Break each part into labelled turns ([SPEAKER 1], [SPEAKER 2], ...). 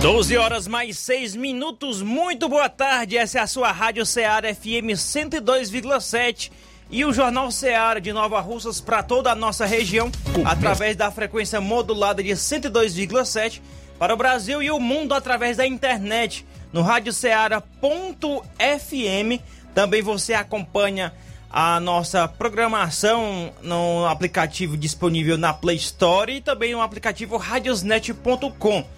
[SPEAKER 1] 12 horas mais 6 minutos, muito boa tarde. Essa é a sua Rádio Ceará FM 102,7 e o Jornal Ceará de Nova Russas para toda a nossa região, através da frequência modulada de 102,7 para o Brasil e o mundo através da internet no radioceara.fm. Também você acompanha a nossa programação no aplicativo disponível na Play Store e também no aplicativo radiosnet.com.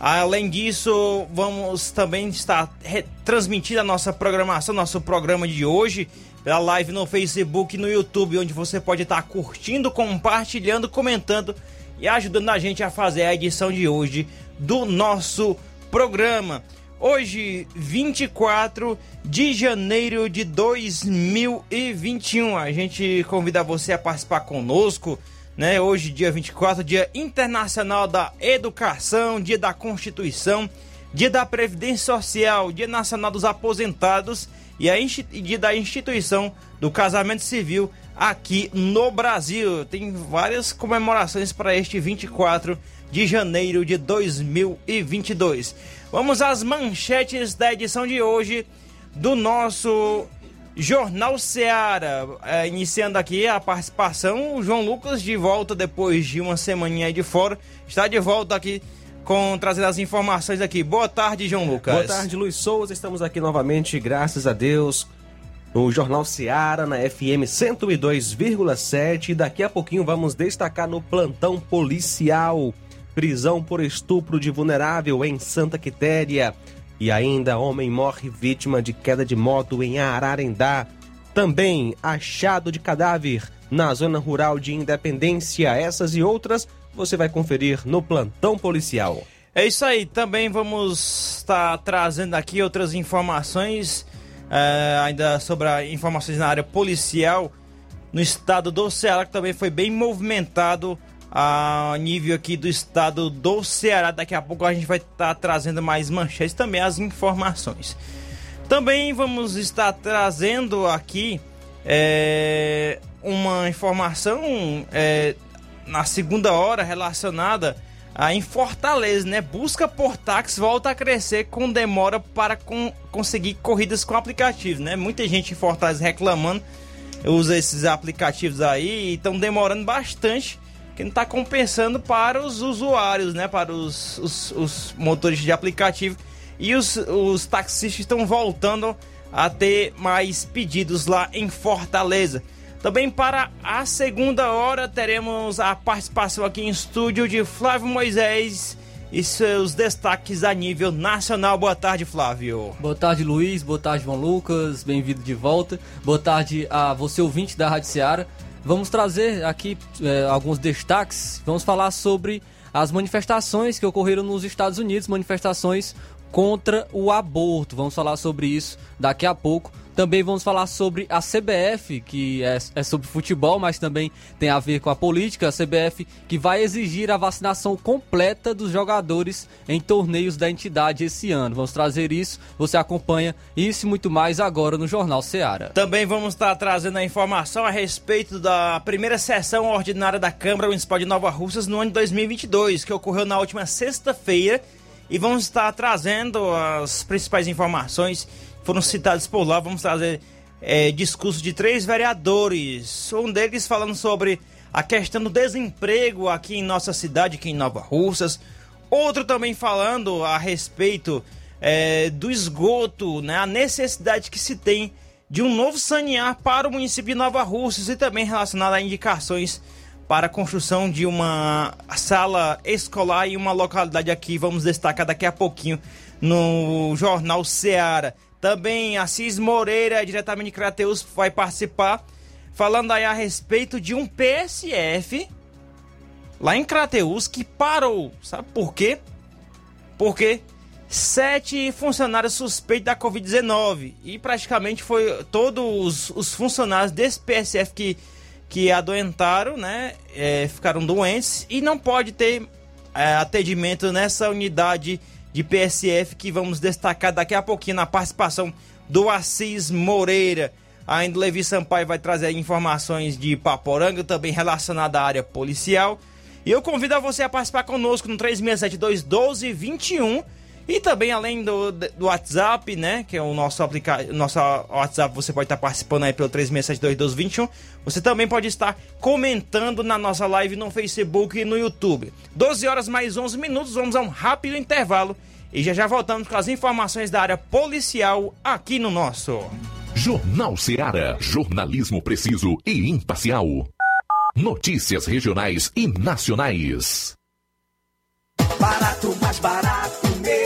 [SPEAKER 1] Além disso, vamos também estar transmitindo a nossa programação, nosso programa de hoje, pela live no Facebook e no YouTube, onde você pode estar curtindo, compartilhando, comentando e ajudando a gente a fazer a edição de hoje do nosso programa. Hoje, 24 de janeiro de 2021, a gente convida você a participar conosco né? Hoje, dia 24, Dia Internacional da Educação, Dia da Constituição, Dia da Previdência Social, Dia Nacional dos Aposentados e a Dia da Instituição do Casamento Civil aqui no Brasil. Tem várias comemorações para este 24 de janeiro de 2022. Vamos às manchetes da edição de hoje do nosso Jornal Seara, é, iniciando aqui a participação, o João Lucas de volta depois de uma semaninha aí de fora, está de volta aqui com trazendo as informações aqui. Boa tarde, João Lucas.
[SPEAKER 2] Boa tarde, Luiz Souza. Estamos aqui novamente, graças a Deus, no Jornal Seara, na FM 102,7. E daqui a pouquinho vamos destacar no plantão policial. Prisão por estupro de vulnerável em Santa Quitéria. E ainda, homem morre vítima de queda de moto em Ararendá. Também, achado de cadáver na zona rural de Independência. Essas e outras você vai conferir no plantão policial.
[SPEAKER 1] É isso aí, também vamos estar trazendo aqui outras informações, é, ainda sobre informações na área policial no estado do Ceará, que também foi bem movimentado a nível aqui do estado do Ceará. Daqui a pouco a gente vai estar tá trazendo mais manchetes também as informações. Também vamos estar trazendo aqui é, uma informação é, na segunda hora relacionada a em Fortaleza, né? Busca por táxi volta a crescer com demora para com, conseguir corridas com aplicativos, né? Muita gente em Fortaleza reclamando, usa esses aplicativos aí e estão demorando bastante que não está compensando para os usuários, né? Para os, os, os motores de aplicativo. E os, os taxistas estão voltando a ter mais pedidos lá em Fortaleza. Também para a segunda hora teremos a participação aqui em estúdio de Flávio Moisés e seus destaques a nível nacional. Boa tarde, Flávio.
[SPEAKER 3] Boa tarde, Luiz. Boa tarde, João Lucas. Bem-vindo de volta. Boa tarde a você, ouvinte da Rádio Seara. Vamos trazer aqui é, alguns destaques. Vamos falar sobre as manifestações que ocorreram nos Estados Unidos, manifestações contra o aborto. Vamos falar sobre isso daqui a pouco. Também vamos falar sobre a CBF, que é, é, sobre futebol, mas também tem a ver com a política. A CBF que vai exigir a vacinação completa dos jogadores em torneios da entidade esse ano. Vamos trazer isso. Você acompanha isso e muito mais agora no Jornal Seara.
[SPEAKER 1] Também vamos estar trazendo a informação a respeito da primeira sessão ordinária da Câmara Municipal de Nova Russas no ano de 2022, que ocorreu na última sexta-feira. E vamos estar trazendo as principais informações foram citados por lá. Vamos trazer é, discurso de três vereadores. Um deles falando sobre a questão do desemprego aqui em nossa cidade, aqui em Nova Russas. Outro também falando a respeito é, do esgoto, né, a necessidade que se tem de um novo sanear para o município de Nova Russas e também relacionado a indicações para a construção de uma sala escolar em uma localidade aqui. Vamos destacar daqui a pouquinho no Jornal Ceará. Também Assis Moreira, diretamente de Crateus, vai participar, falando aí a respeito de um PSF lá em Crateus que parou. Sabe por quê? Porque sete funcionários suspeitos da Covid-19 e praticamente foi todos os funcionários desse PSF que, que adoentaram, né, é, ficaram doentes e não pode ter é, atendimento nessa unidade de PSF que vamos destacar daqui a pouquinho na participação do Assis Moreira. Ainda Levi Sampaio vai trazer informações de Paporanga, também relacionada à área policial. E eu convido a você a participar conosco no 3672 1221 e também, além do, do WhatsApp, né? Que é o nosso aplicativo, nosso WhatsApp, você pode estar participando aí pelo 36721221. Você também pode estar comentando na nossa live no Facebook e no YouTube. 12 horas mais 11 minutos, vamos a um rápido intervalo. E já já voltamos com as informações da área policial aqui no nosso.
[SPEAKER 4] Jornal Seara. Jornalismo preciso e imparcial. Notícias regionais e nacionais.
[SPEAKER 5] Barato, mais barato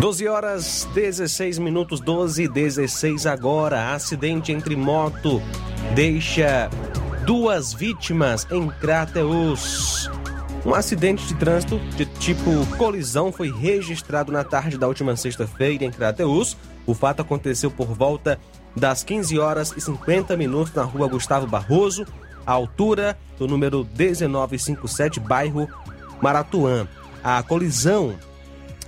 [SPEAKER 2] Doze horas 16 minutos, 12 e 16 agora. Acidente entre moto deixa duas vítimas em Crateus. Um acidente de trânsito de tipo colisão foi registrado na tarde da última sexta-feira em Crateus. O fato aconteceu por volta das 15 horas e 50 minutos na rua Gustavo Barroso, à altura do número 1957, bairro Maratuã. A colisão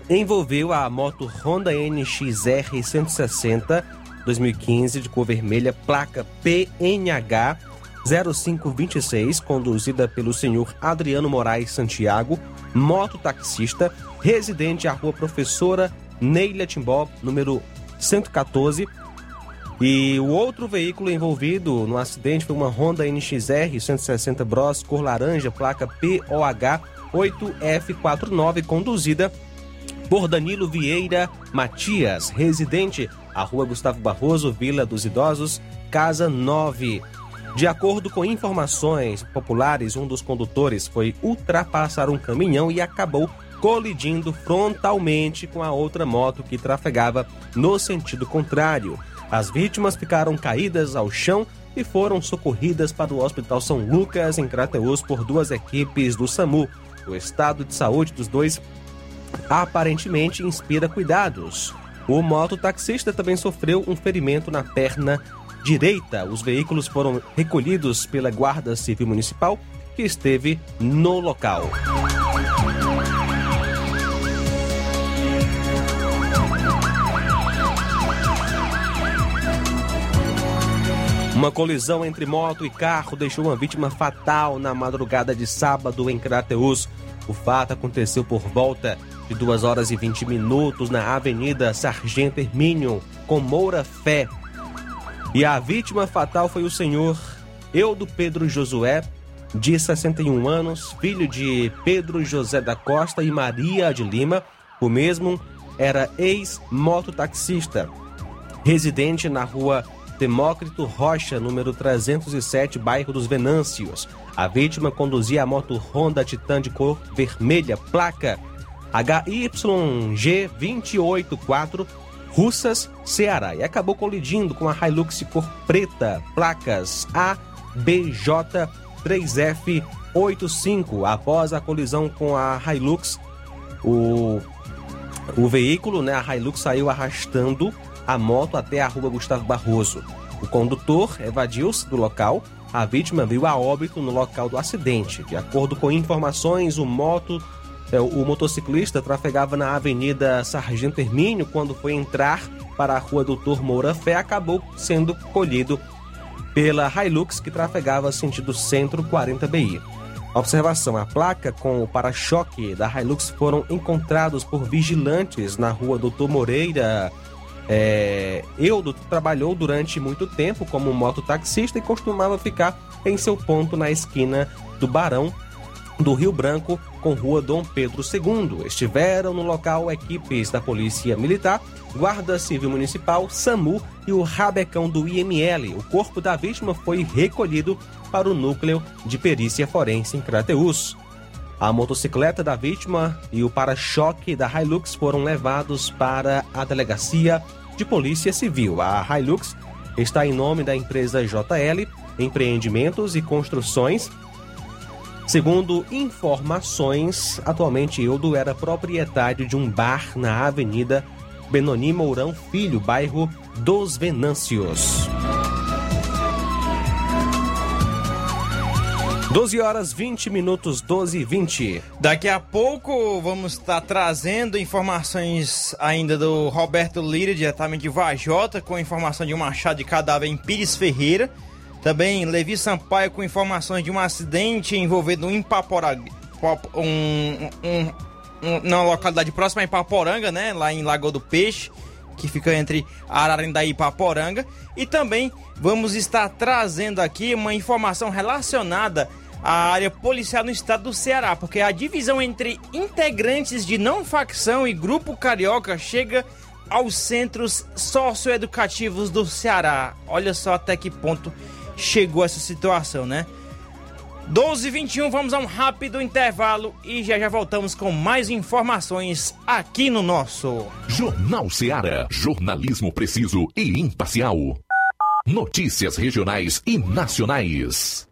[SPEAKER 2] envolveu a moto Honda NXR 160 2015 de cor vermelha, placa PNH 0526, conduzida pelo senhor Adriano Moraes Santiago, mototaxista, residente à rua Professora Neila Timbó, número 114. E o outro veículo envolvido no acidente foi uma Honda NXR 160 Bros, cor laranja, placa POH 8F49, conduzida por Danilo Vieira Matias, residente à Rua Gustavo Barroso, Vila dos Idosos, Casa 9. De acordo com informações populares, um dos condutores foi ultrapassar um caminhão e acabou colidindo frontalmente com a outra moto que trafegava no sentido contrário. As vítimas ficaram caídas ao chão e foram socorridas para o Hospital São Lucas, em Crateus, por duas equipes do SAMU. O estado de saúde dos dois aparentemente inspira cuidados. O mototaxista também sofreu um ferimento na perna direita. Os veículos foram recolhidos pela Guarda Civil Municipal, que esteve no local. Uma colisão entre moto e carro deixou uma vítima fatal na madrugada de sábado em Crateus. O fato aconteceu por volta de 2 horas e 20 minutos na Avenida Sargento Hermínio, com Moura Fé. E a vítima fatal foi o senhor Eudo Pedro Josué, de 61 anos, filho de Pedro José da Costa e Maria de Lima. O mesmo era ex-mototaxista, residente na rua Demócrito Rocha, número 307, bairro dos Venâncios. A vítima conduzia a moto Honda Titan de cor vermelha, placa HYG284, Russas, Ceará, e acabou colidindo com a Hilux cor preta, placas ABJ3F85. Após a colisão com a Hilux, o, o veículo, né, a Hilux saiu arrastando a moto até a rua Gustavo Barroso. O condutor evadiu-se do local. A vítima veio a óbito no local do acidente. De acordo com informações, o moto o motociclista trafegava na Avenida Sargento Hermínio quando foi entrar para a Rua Doutor Moura Fé acabou sendo colhido pela Hilux que trafegava sentido centro 40 BI. Observação: a placa com o para-choque da Hilux foram encontrados por vigilantes na Rua Doutor Moreira. É, Eudo trabalhou durante muito tempo como mototaxista e costumava ficar em seu ponto na esquina do Barão do Rio Branco com Rua Dom Pedro II. Estiveram no local equipes da Polícia Militar, Guarda Civil Municipal, SAMU e o Rabecão do IML. O corpo da vítima foi recolhido para o núcleo de perícia forense em Crateus. A motocicleta da vítima e o para-choque da Hilux foram levados para a delegacia de Polícia Civil. A Hilux está em nome da empresa JL Empreendimentos e Construções Segundo informações, atualmente Eudo era proprietário de um bar na Avenida Benoni Mourão Filho, bairro dos Venâncios. 12 horas 20 minutos, 12 e 20.
[SPEAKER 1] Daqui a pouco vamos estar trazendo informações ainda do Roberto Lira, diretamente de Vajota, com informação de um machado de cadáver em Pires Ferreira. Também Levi Sampaio com informações de um acidente envolvendo um Ipaporanga, um, um, um, na localidade próxima a Ipaporanga, né? Lá em Lagoa do Peixe, que fica entre Ararandaí e Ipaporanga. E também vamos estar trazendo aqui uma informação relacionada à área policial no estado do Ceará, porque a divisão entre integrantes de não facção e grupo carioca chega aos centros socioeducativos do Ceará. Olha só até que ponto chegou essa situação, né? 12 h 21 vamos a um rápido intervalo e já já voltamos com mais informações aqui no nosso
[SPEAKER 6] Jornal Ceará, jornalismo preciso e imparcial. Notícias regionais e nacionais.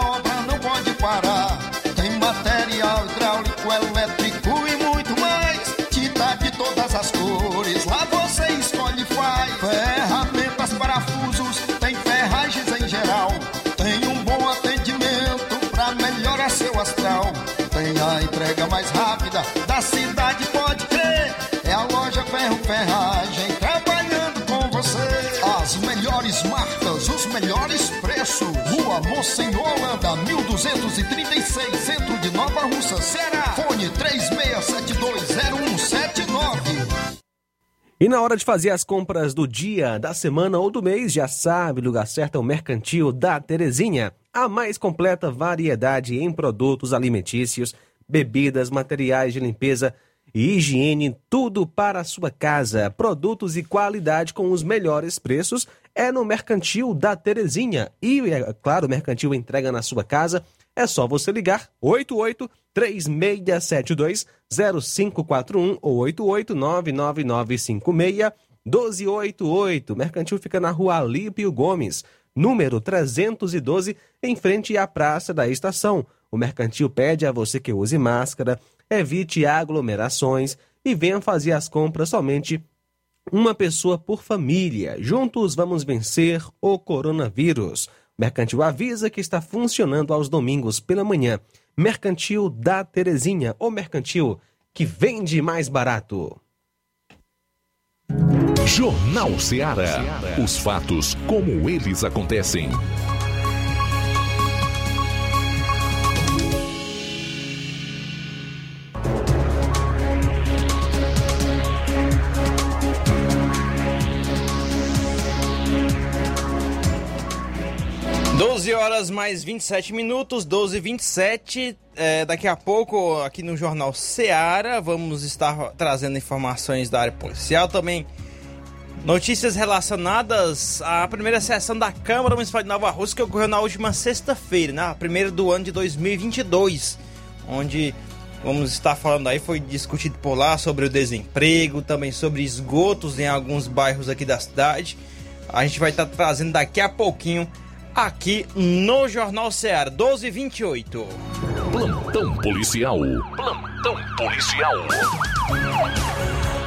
[SPEAKER 7] da cidade, pode crer. É a loja Ferro Ferragem trabalhando com você. As melhores marcas, os melhores preços. Rua Monsenhor Holanda, 1236, centro de Nova Russa, Ceará. Fone 36720179.
[SPEAKER 2] E na hora de fazer as compras do dia, da semana ou do mês, já sabe, lugar certo é o Mercantil da Terezinha. A mais completa variedade em produtos alimentícios, bebidas, materiais de limpeza e higiene, tudo para a sua casa. Produtos e qualidade com os melhores preços é no Mercantil da Terezinha. E, é claro, o Mercantil entrega na sua casa. É só você ligar 88 3672 0541 ou 88 99956 1288. Mercantil fica na rua Alípio Gomes, número 312, em frente à Praça da Estação. O Mercantil pede a você que use máscara, evite aglomerações e venha fazer as compras somente uma pessoa por família. Juntos vamos vencer o coronavírus. Mercantil avisa que está funcionando aos domingos pela manhã. Mercantil da Terezinha, o mercantil que vende mais barato.
[SPEAKER 8] Jornal Ceará. Os fatos como eles acontecem.
[SPEAKER 1] Doze horas mais 27 minutos, 12 e 27 é, Daqui a pouco, aqui no Jornal Seara, vamos estar trazendo informações da área policial. Também notícias relacionadas à primeira sessão da Câmara Municipal de Nova Rússia, que ocorreu na última sexta-feira, né? a primeira do ano de 2022. Onde vamos estar falando aí, foi discutido por lá sobre o desemprego, também sobre esgotos em alguns bairros aqui da cidade. A gente vai estar trazendo daqui a pouquinho aqui no Jornal Ceará, 1228.
[SPEAKER 8] Plantão policial. Plantão policial.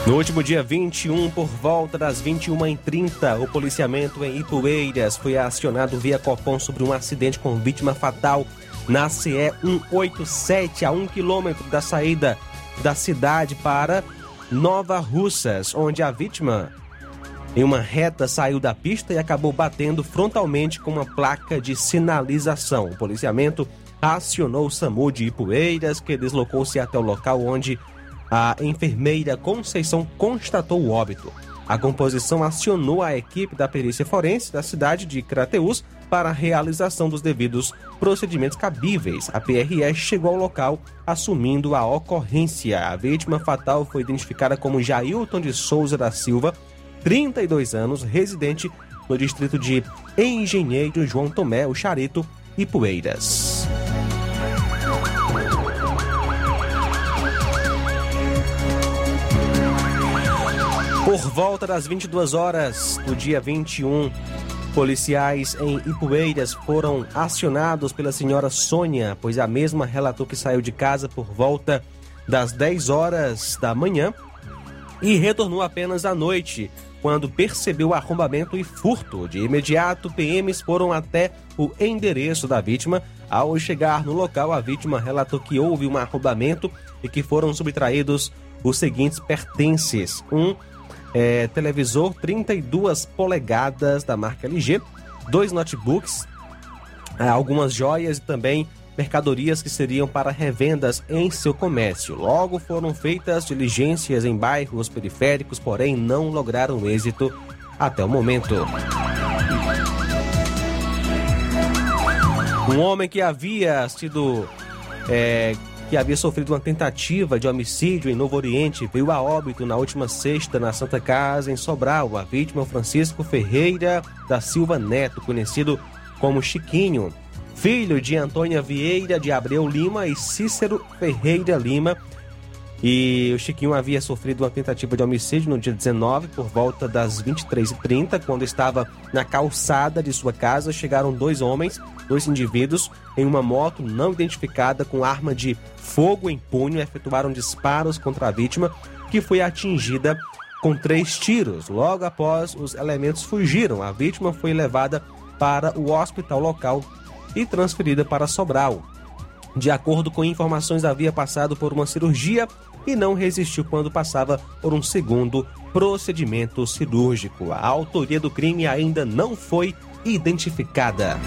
[SPEAKER 2] No último dia 21, por volta das 21h30, o policiamento em Ipueiras foi acionado via Copom sobre um acidente com vítima fatal na CE 187, a 1 quilômetro da saída da cidade para Nova Russas, onde a vítima em uma reta saiu da pista e acabou batendo frontalmente com uma placa de sinalização. O policiamento acionou o SAMU de Ipueiras, que deslocou-se até o local onde a enfermeira Conceição constatou o óbito. A composição acionou a equipe da perícia forense da cidade de Crateús para a realização dos devidos procedimentos cabíveis. A PRS chegou ao local assumindo a ocorrência. A vítima fatal foi identificada como Jailton de Souza da Silva, 32 anos, residente no distrito de Engenheiro João Tomé, o Charito e Poeiras. Por volta das 22 horas do dia 21, policiais em Ipueiras foram acionados pela senhora Sônia, pois a mesma relatou que saiu de casa por volta das 10 horas da manhã e retornou apenas à noite, quando percebeu arrombamento e furto. De imediato, PMs foram até o endereço da vítima. Ao chegar no local, a vítima relatou que houve um arrombamento e que foram subtraídos os seguintes pertences: um é, televisor 32 polegadas da marca LG, dois notebooks, é, algumas joias e também mercadorias que seriam para revendas em seu comércio. Logo foram feitas diligências em bairros periféricos, porém não lograram êxito até o momento. Um homem que havia sido é, que havia sofrido uma tentativa de homicídio em Novo Oriente, veio a óbito na última sexta na Santa Casa, em Sobral. A vítima é o Francisco Ferreira da Silva Neto, conhecido como Chiquinho, filho de Antônia Vieira de Abreu Lima e Cícero Ferreira Lima. E o Chiquinho havia sofrido uma tentativa de homicídio no dia 19, por volta das 23h30, quando estava na calçada de sua casa. Chegaram dois homens, dois indivíduos, em uma moto não identificada com arma de fogo em punho, efetuaram disparos contra a vítima, que foi atingida com três tiros. Logo após, os elementos fugiram. A vítima foi levada para o hospital local e transferida para Sobral. De acordo com informações, havia passado por uma cirurgia e não resistiu quando passava por um segundo procedimento cirúrgico. A autoria do crime ainda não foi identificada.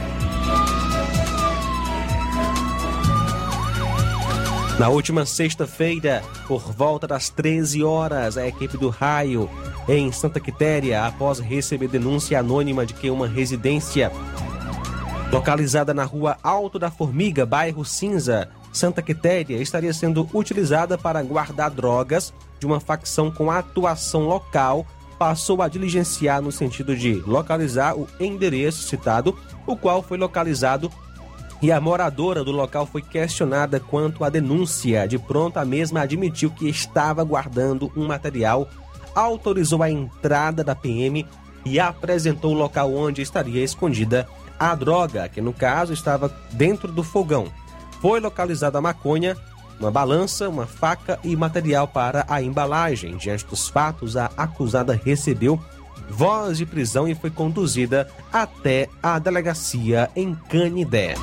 [SPEAKER 2] Na última sexta-feira, por volta das 13 horas, a equipe do Raio, em Santa Quitéria, após receber denúncia anônima de que uma residência localizada na rua Alto da Formiga, bairro Cinza, Santa Quitéria, estaria sendo utilizada para guardar drogas de uma facção com atuação local, passou a diligenciar no sentido de localizar o endereço citado, o qual foi localizado e a moradora do local foi questionada quanto à denúncia. De pronto, a mesma admitiu que estava guardando um material, autorizou a entrada da PM e apresentou o local onde estaria escondida a droga, que no caso estava dentro do fogão. Foi localizada a maconha, uma balança, uma faca e material para a embalagem. Diante dos fatos, a acusada recebeu voz de prisão e foi conduzida até a delegacia em Canidé.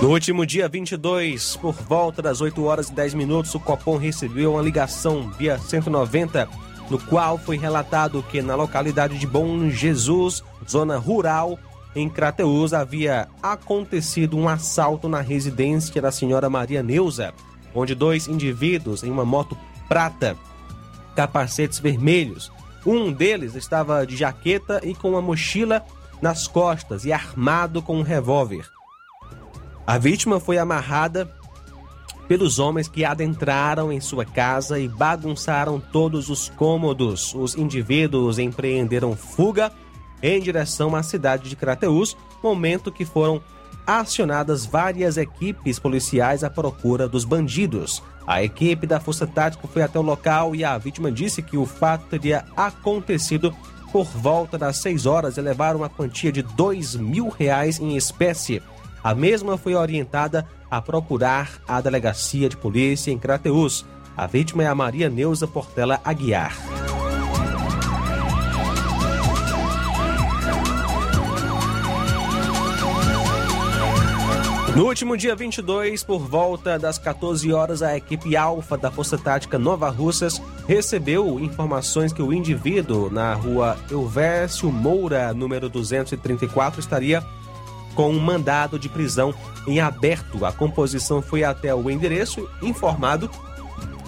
[SPEAKER 2] No último dia 22, por volta das 8 horas e 10 minutos, o Copom recebeu uma ligação via 190, no qual foi relatado que na localidade de Bom Jesus, zona rural, em Crateus, havia acontecido um assalto na residência da senhora Maria Neuza, onde dois indivíduos em uma moto prata, capacetes vermelhos, um deles estava de jaqueta e com uma mochila nas costas e armado com um revólver. A vítima foi amarrada pelos homens que adentraram em sua casa e bagunçaram todos os cômodos. Os indivíduos empreenderam fuga em direção à cidade de Crateús, momento que foram acionadas várias equipes policiais à procura dos bandidos. A equipe da Força Tática foi até o local e a vítima disse que o fato teria acontecido por volta das 6 horas e levaram uma quantia de dois mil reais em espécie. A mesma foi orientada a procurar a delegacia de polícia em Crateus. A vítima é a Maria Neuza Portela Aguiar. No último dia 22, por volta das 14 horas, a equipe Alfa da Força Tática Nova Russas recebeu informações que o indivíduo na rua Elvésio Moura, número 234, estaria com um mandado de prisão em aberto. A composição foi até o endereço informado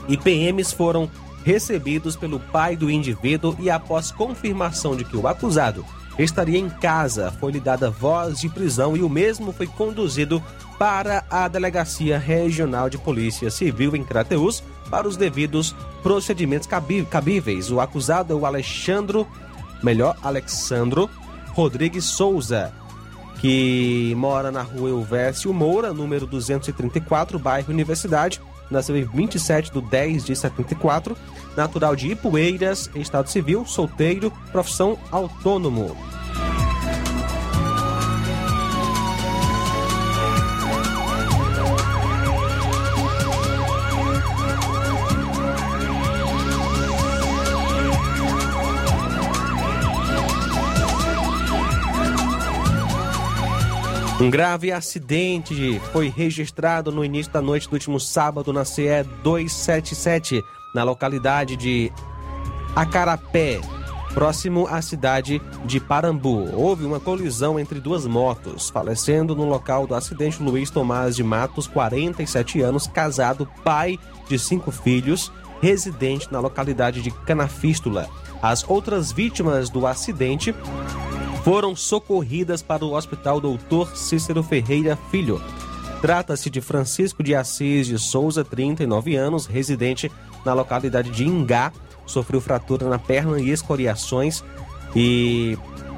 [SPEAKER 2] e PMs foram recebidos pelo pai do indivíduo e após confirmação de que o acusado estaria em casa, foi lhe dada voz de prisão e o mesmo foi conduzido para a Delegacia Regional de Polícia Civil em Crateus para os devidos procedimentos cabíveis. O acusado é o Alexandro, melhor, Alexandro Rodrigues Souza, que mora na rua Elvésio Moura, número 234, bairro Universidade. Nasceu em 27 de 10 de 74, natural de Ipueiras, estado civil, solteiro, profissão autônomo. Um grave acidente foi registrado no início da noite do último sábado na CE 277, na localidade de Acarapé, próximo à cidade de Parambu. Houve uma colisão entre duas motos, falecendo no local do acidente Luiz Tomás de Matos, 47 anos, casado, pai de cinco filhos, residente na localidade de Canafístula. As outras vítimas do acidente foram socorridas para o Hospital Doutor Cícero Ferreira Filho. Trata-se de Francisco de Assis de Souza, 39 anos, residente na localidade de Ingá, sofreu fratura na perna e escoriações e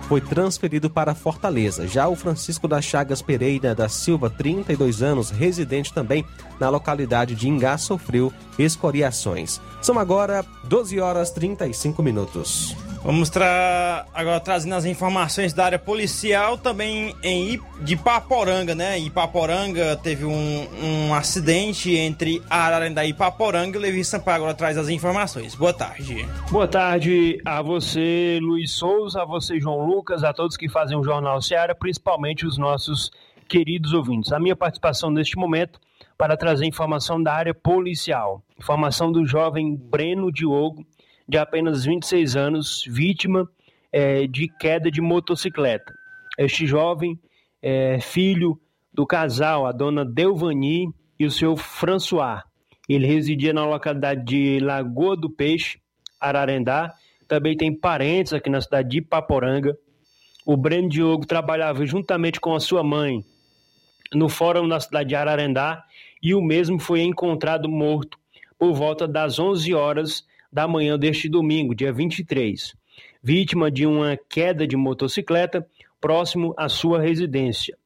[SPEAKER 2] foi transferido para Fortaleza. Já o Francisco das Chagas Pereira da Silva, 32 anos, residente também na localidade de Ingá, sofreu escoriações. São agora 12 horas 35 minutos.
[SPEAKER 1] Vamos tra agora trazendo as informações da área policial também em I de Paporanga, né? Ipaporanga teve um, um acidente entre Ararendá e Ipaporanga o Levi Sampaio agora traz as informações. Boa tarde.
[SPEAKER 9] Boa tarde a você, Luiz Souza, a você, João Lucas, a todos que fazem o Jornal Seara, principalmente os nossos queridos ouvintes. A minha participação neste momento para trazer informação da área policial. Informação do jovem Breno Diogo, de apenas 26 anos, vítima é, de queda de motocicleta. Este jovem é filho do casal, a dona Delvani e o seu François. Ele residia na localidade de Lagoa do Peixe, Ararendá. Também tem parentes aqui na cidade de Paporanga. O Breno Diogo trabalhava juntamente com a sua mãe no fórum na cidade de Ararendá e o mesmo foi encontrado morto por volta das 11 horas da manhã deste domingo, dia 23, vítima de uma queda de motocicleta próximo à sua residência.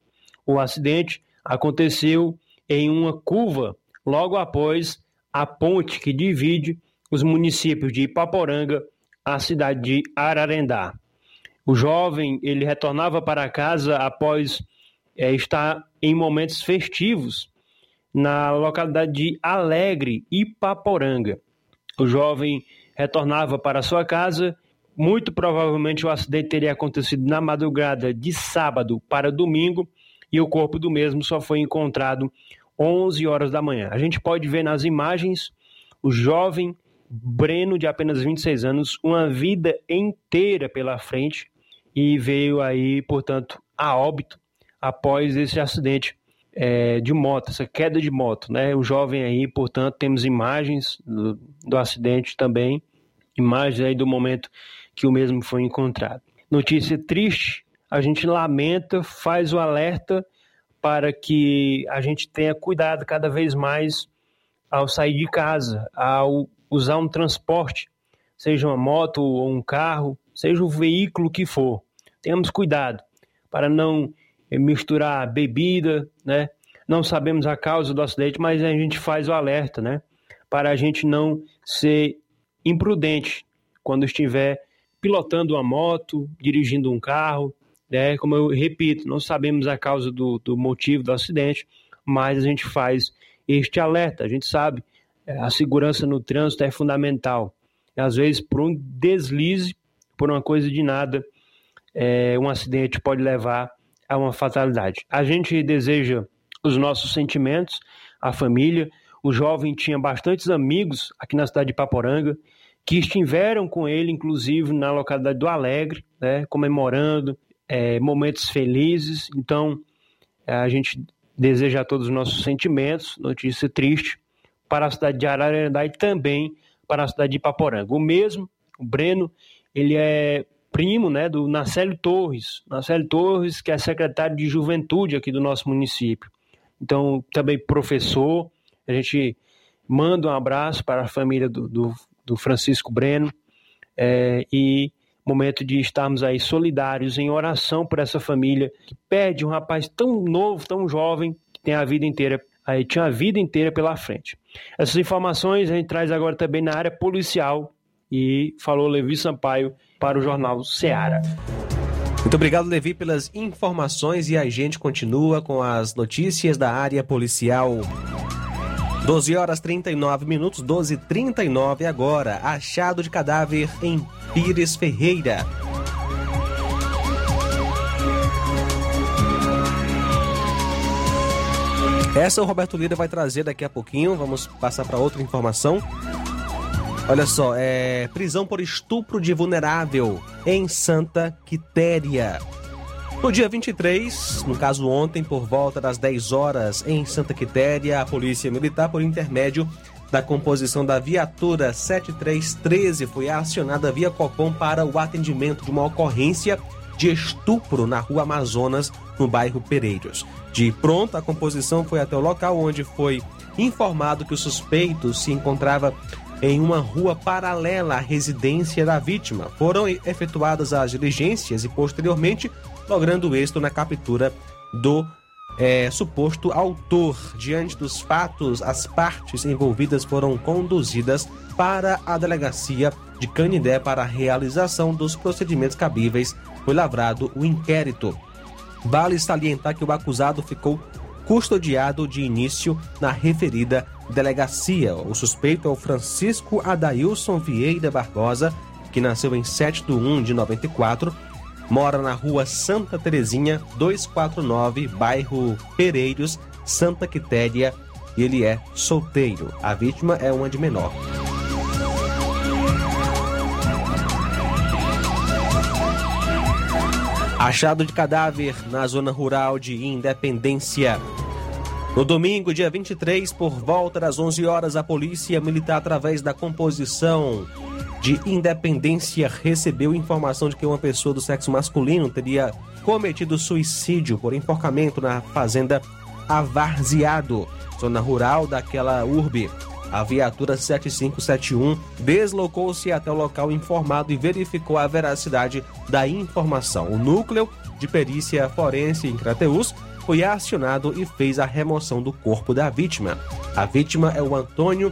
[SPEAKER 9] O acidente aconteceu em uma curva logo após a ponte que divide os municípios de Ipaporanga à cidade de Ararendá. O jovem ele retornava para casa após é, estar em momentos festivos na localidade de Alegre, Ipaporanga. O jovem retornava para sua casa. Muito provavelmente o acidente teria acontecido na madrugada de sábado para domingo e o corpo do mesmo só foi encontrado 11 horas da manhã. A gente pode ver nas imagens o jovem Breno, de apenas 26 anos, uma vida inteira pela frente e veio aí, portanto, a óbito após esse acidente é, de moto, essa queda de moto, né? O jovem aí, portanto, temos imagens do, do acidente também, imagens aí do momento que o mesmo foi encontrado. Notícia triste, a gente lamenta, faz o alerta para que a gente tenha cuidado cada vez mais ao sair de casa, ao usar um transporte, seja uma moto ou um carro, seja o veículo que for. Tenhamos cuidado para não misturar bebida, né? Não sabemos a causa do acidente, mas a gente faz o alerta, né? Para a gente não ser imprudente quando estiver pilotando uma moto, dirigindo um carro, né? Como eu repito, não sabemos a causa do, do motivo do acidente, mas a gente faz este alerta. A gente sabe é, a segurança no trânsito é fundamental. Às vezes, por um deslize, por uma coisa de nada, é, um acidente pode levar a uma fatalidade. A gente deseja os nossos sentimentos à família. O jovem tinha bastantes amigos aqui na cidade de Paporanga que estiveram com ele, inclusive na localidade do Alegre, né, comemorando é, momentos felizes. Então, a gente deseja a todos os nossos sentimentos, notícia triste, para a cidade de Ararendá e também para a cidade de Paporanga. O mesmo, o Breno, ele é primo né, do Nacélio Torres. Nacélio Torres, que é secretário de Juventude aqui do nosso município. Então, também professor. A gente manda um abraço para a família do, do, do Francisco Breno. É, e momento de estarmos aí solidários em oração por essa família que perde um rapaz tão novo, tão jovem, que tem a vida inteira, aí tinha a vida inteira pela frente. Essas informações a gente traz agora também na área policial e falou Levi Sampaio para o jornal Ceará.
[SPEAKER 2] Muito obrigado, Levi, pelas informações e a gente continua com as notícias da área policial. 12 horas 39 minutos, 12 h 39 agora. Achado de cadáver em Pires Ferreira. Essa o Roberto Lira vai trazer daqui a pouquinho. Vamos passar para outra informação. Olha só, é prisão por estupro de vulnerável em Santa Quitéria. No dia 23, no caso ontem, por volta das 10 horas, em Santa Quitéria, a Polícia Militar, por intermédio da composição da viatura 7313 foi acionada via Copom para o atendimento de uma ocorrência de estupro na rua Amazonas, no bairro Pereiros. De pronto, a composição foi até o local onde foi informado que o suspeito se encontrava em uma rua paralela à residência da vítima. Foram efetuadas as diligências e, posteriormente, logrando êxito na captura do é, suposto autor. Diante dos fatos, as partes envolvidas foram conduzidas para a delegacia de Canindé para a realização dos procedimentos cabíveis. Foi lavrado o inquérito. Vale salientar que o acusado ficou custodiado de início na referida delegacia. O suspeito é o Francisco Adailson Vieira Barbosa, que nasceu em 7 de 1 de 94, mora na rua Santa Terezinha, 249, bairro Pereiros, Santa Quitéria, e ele é solteiro. A vítima é uma de menor. Achado de cadáver na zona rural de Independência. No domingo, dia 23, por volta das 11 horas, a Polícia Militar, através da composição de Independência, recebeu informação de que uma pessoa do sexo masculino teria cometido suicídio por enforcamento na fazenda Avarziado, zona rural daquela urbe. A viatura 7571 deslocou-se até o local informado e verificou a veracidade da informação. O núcleo de perícia forense em Crateus foi acionado e fez a remoção do corpo da vítima. A vítima é o Antônio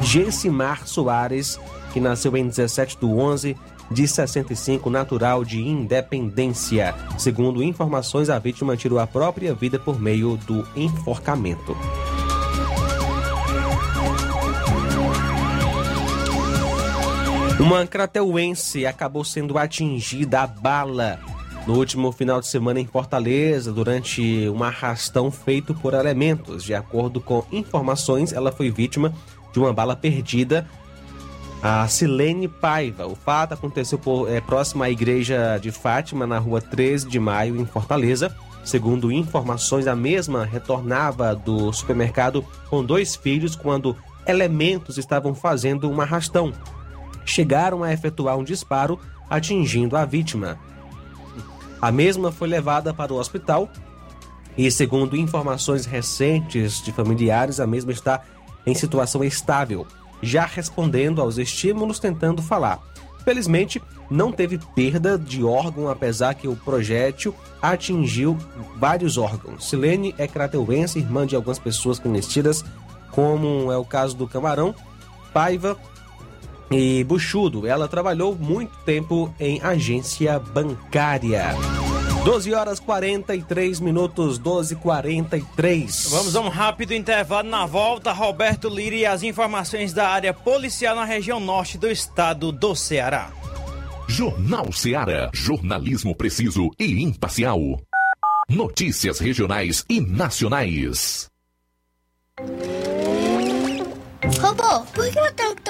[SPEAKER 2] Gessimar Soares, que nasceu em 17 de 11 de 65, natural de Independência. Segundo informações, a vítima tirou a própria vida por meio do enforcamento. Uma crateuense acabou sendo atingida a bala no último final de semana em Fortaleza, durante um arrastão feito por elementos. De acordo com informações, ela foi vítima de uma bala perdida. A Silene Paiva. O fato aconteceu por, é, próximo à igreja de Fátima, na rua 13 de maio, em Fortaleza. Segundo informações, a mesma retornava do supermercado com dois filhos quando elementos estavam fazendo um arrastão chegaram a efetuar um disparo atingindo a vítima. A mesma foi levada para o hospital e, segundo informações recentes de familiares, a mesma está em situação estável, já respondendo aos estímulos tentando falar. Felizmente, não teve perda de órgão, apesar que o projétil atingiu vários órgãos. Silene é crateuense, irmã de algumas pessoas conhecidas, como é o caso do Camarão. Paiva e Buchudo. Ela trabalhou muito tempo em agência bancária. 12 horas 43 minutos, 12 43
[SPEAKER 1] Vamos a um rápido intervalo na volta. Roberto Lira e as informações da área policial na região norte do estado do Ceará.
[SPEAKER 6] Jornal Ceará. Jornalismo preciso e imparcial. Notícias regionais e nacionais.
[SPEAKER 10] Robô, por que eu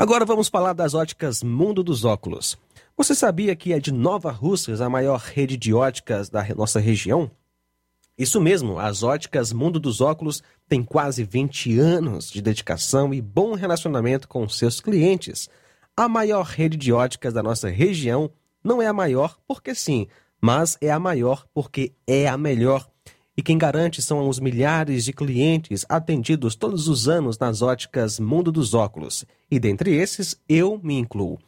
[SPEAKER 2] Agora vamos falar das óticas Mundo dos Óculos. Você sabia que é de Nova Russas a maior rede de óticas da nossa região? Isso mesmo, as óticas Mundo dos Óculos têm quase 20 anos de dedicação e bom relacionamento com seus clientes. A maior rede de óticas da nossa região não é a maior porque sim, mas é a maior porque é a melhor. E quem garante são os milhares de clientes atendidos todos os anos nas óticas Mundo dos Óculos. E dentre esses, eu me incluo.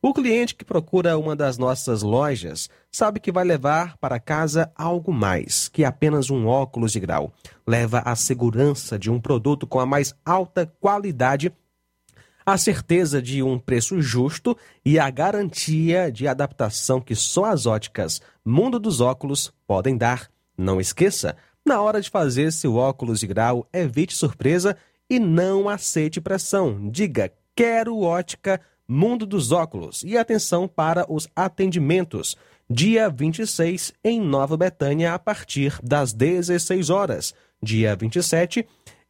[SPEAKER 2] O cliente que procura uma das nossas lojas sabe que vai levar para casa algo mais que apenas um óculos de grau. Leva a segurança de um produto com a mais alta qualidade, a certeza de um preço justo e a garantia de adaptação que só as óticas Mundo dos Óculos podem dar. Não esqueça, na hora de fazer seu óculos de grau, evite surpresa e não aceite pressão. Diga: quero ótica Mundo dos Óculos. E atenção para os atendimentos. Dia 26 em Nova Betânia a partir das 16 horas. Dia 27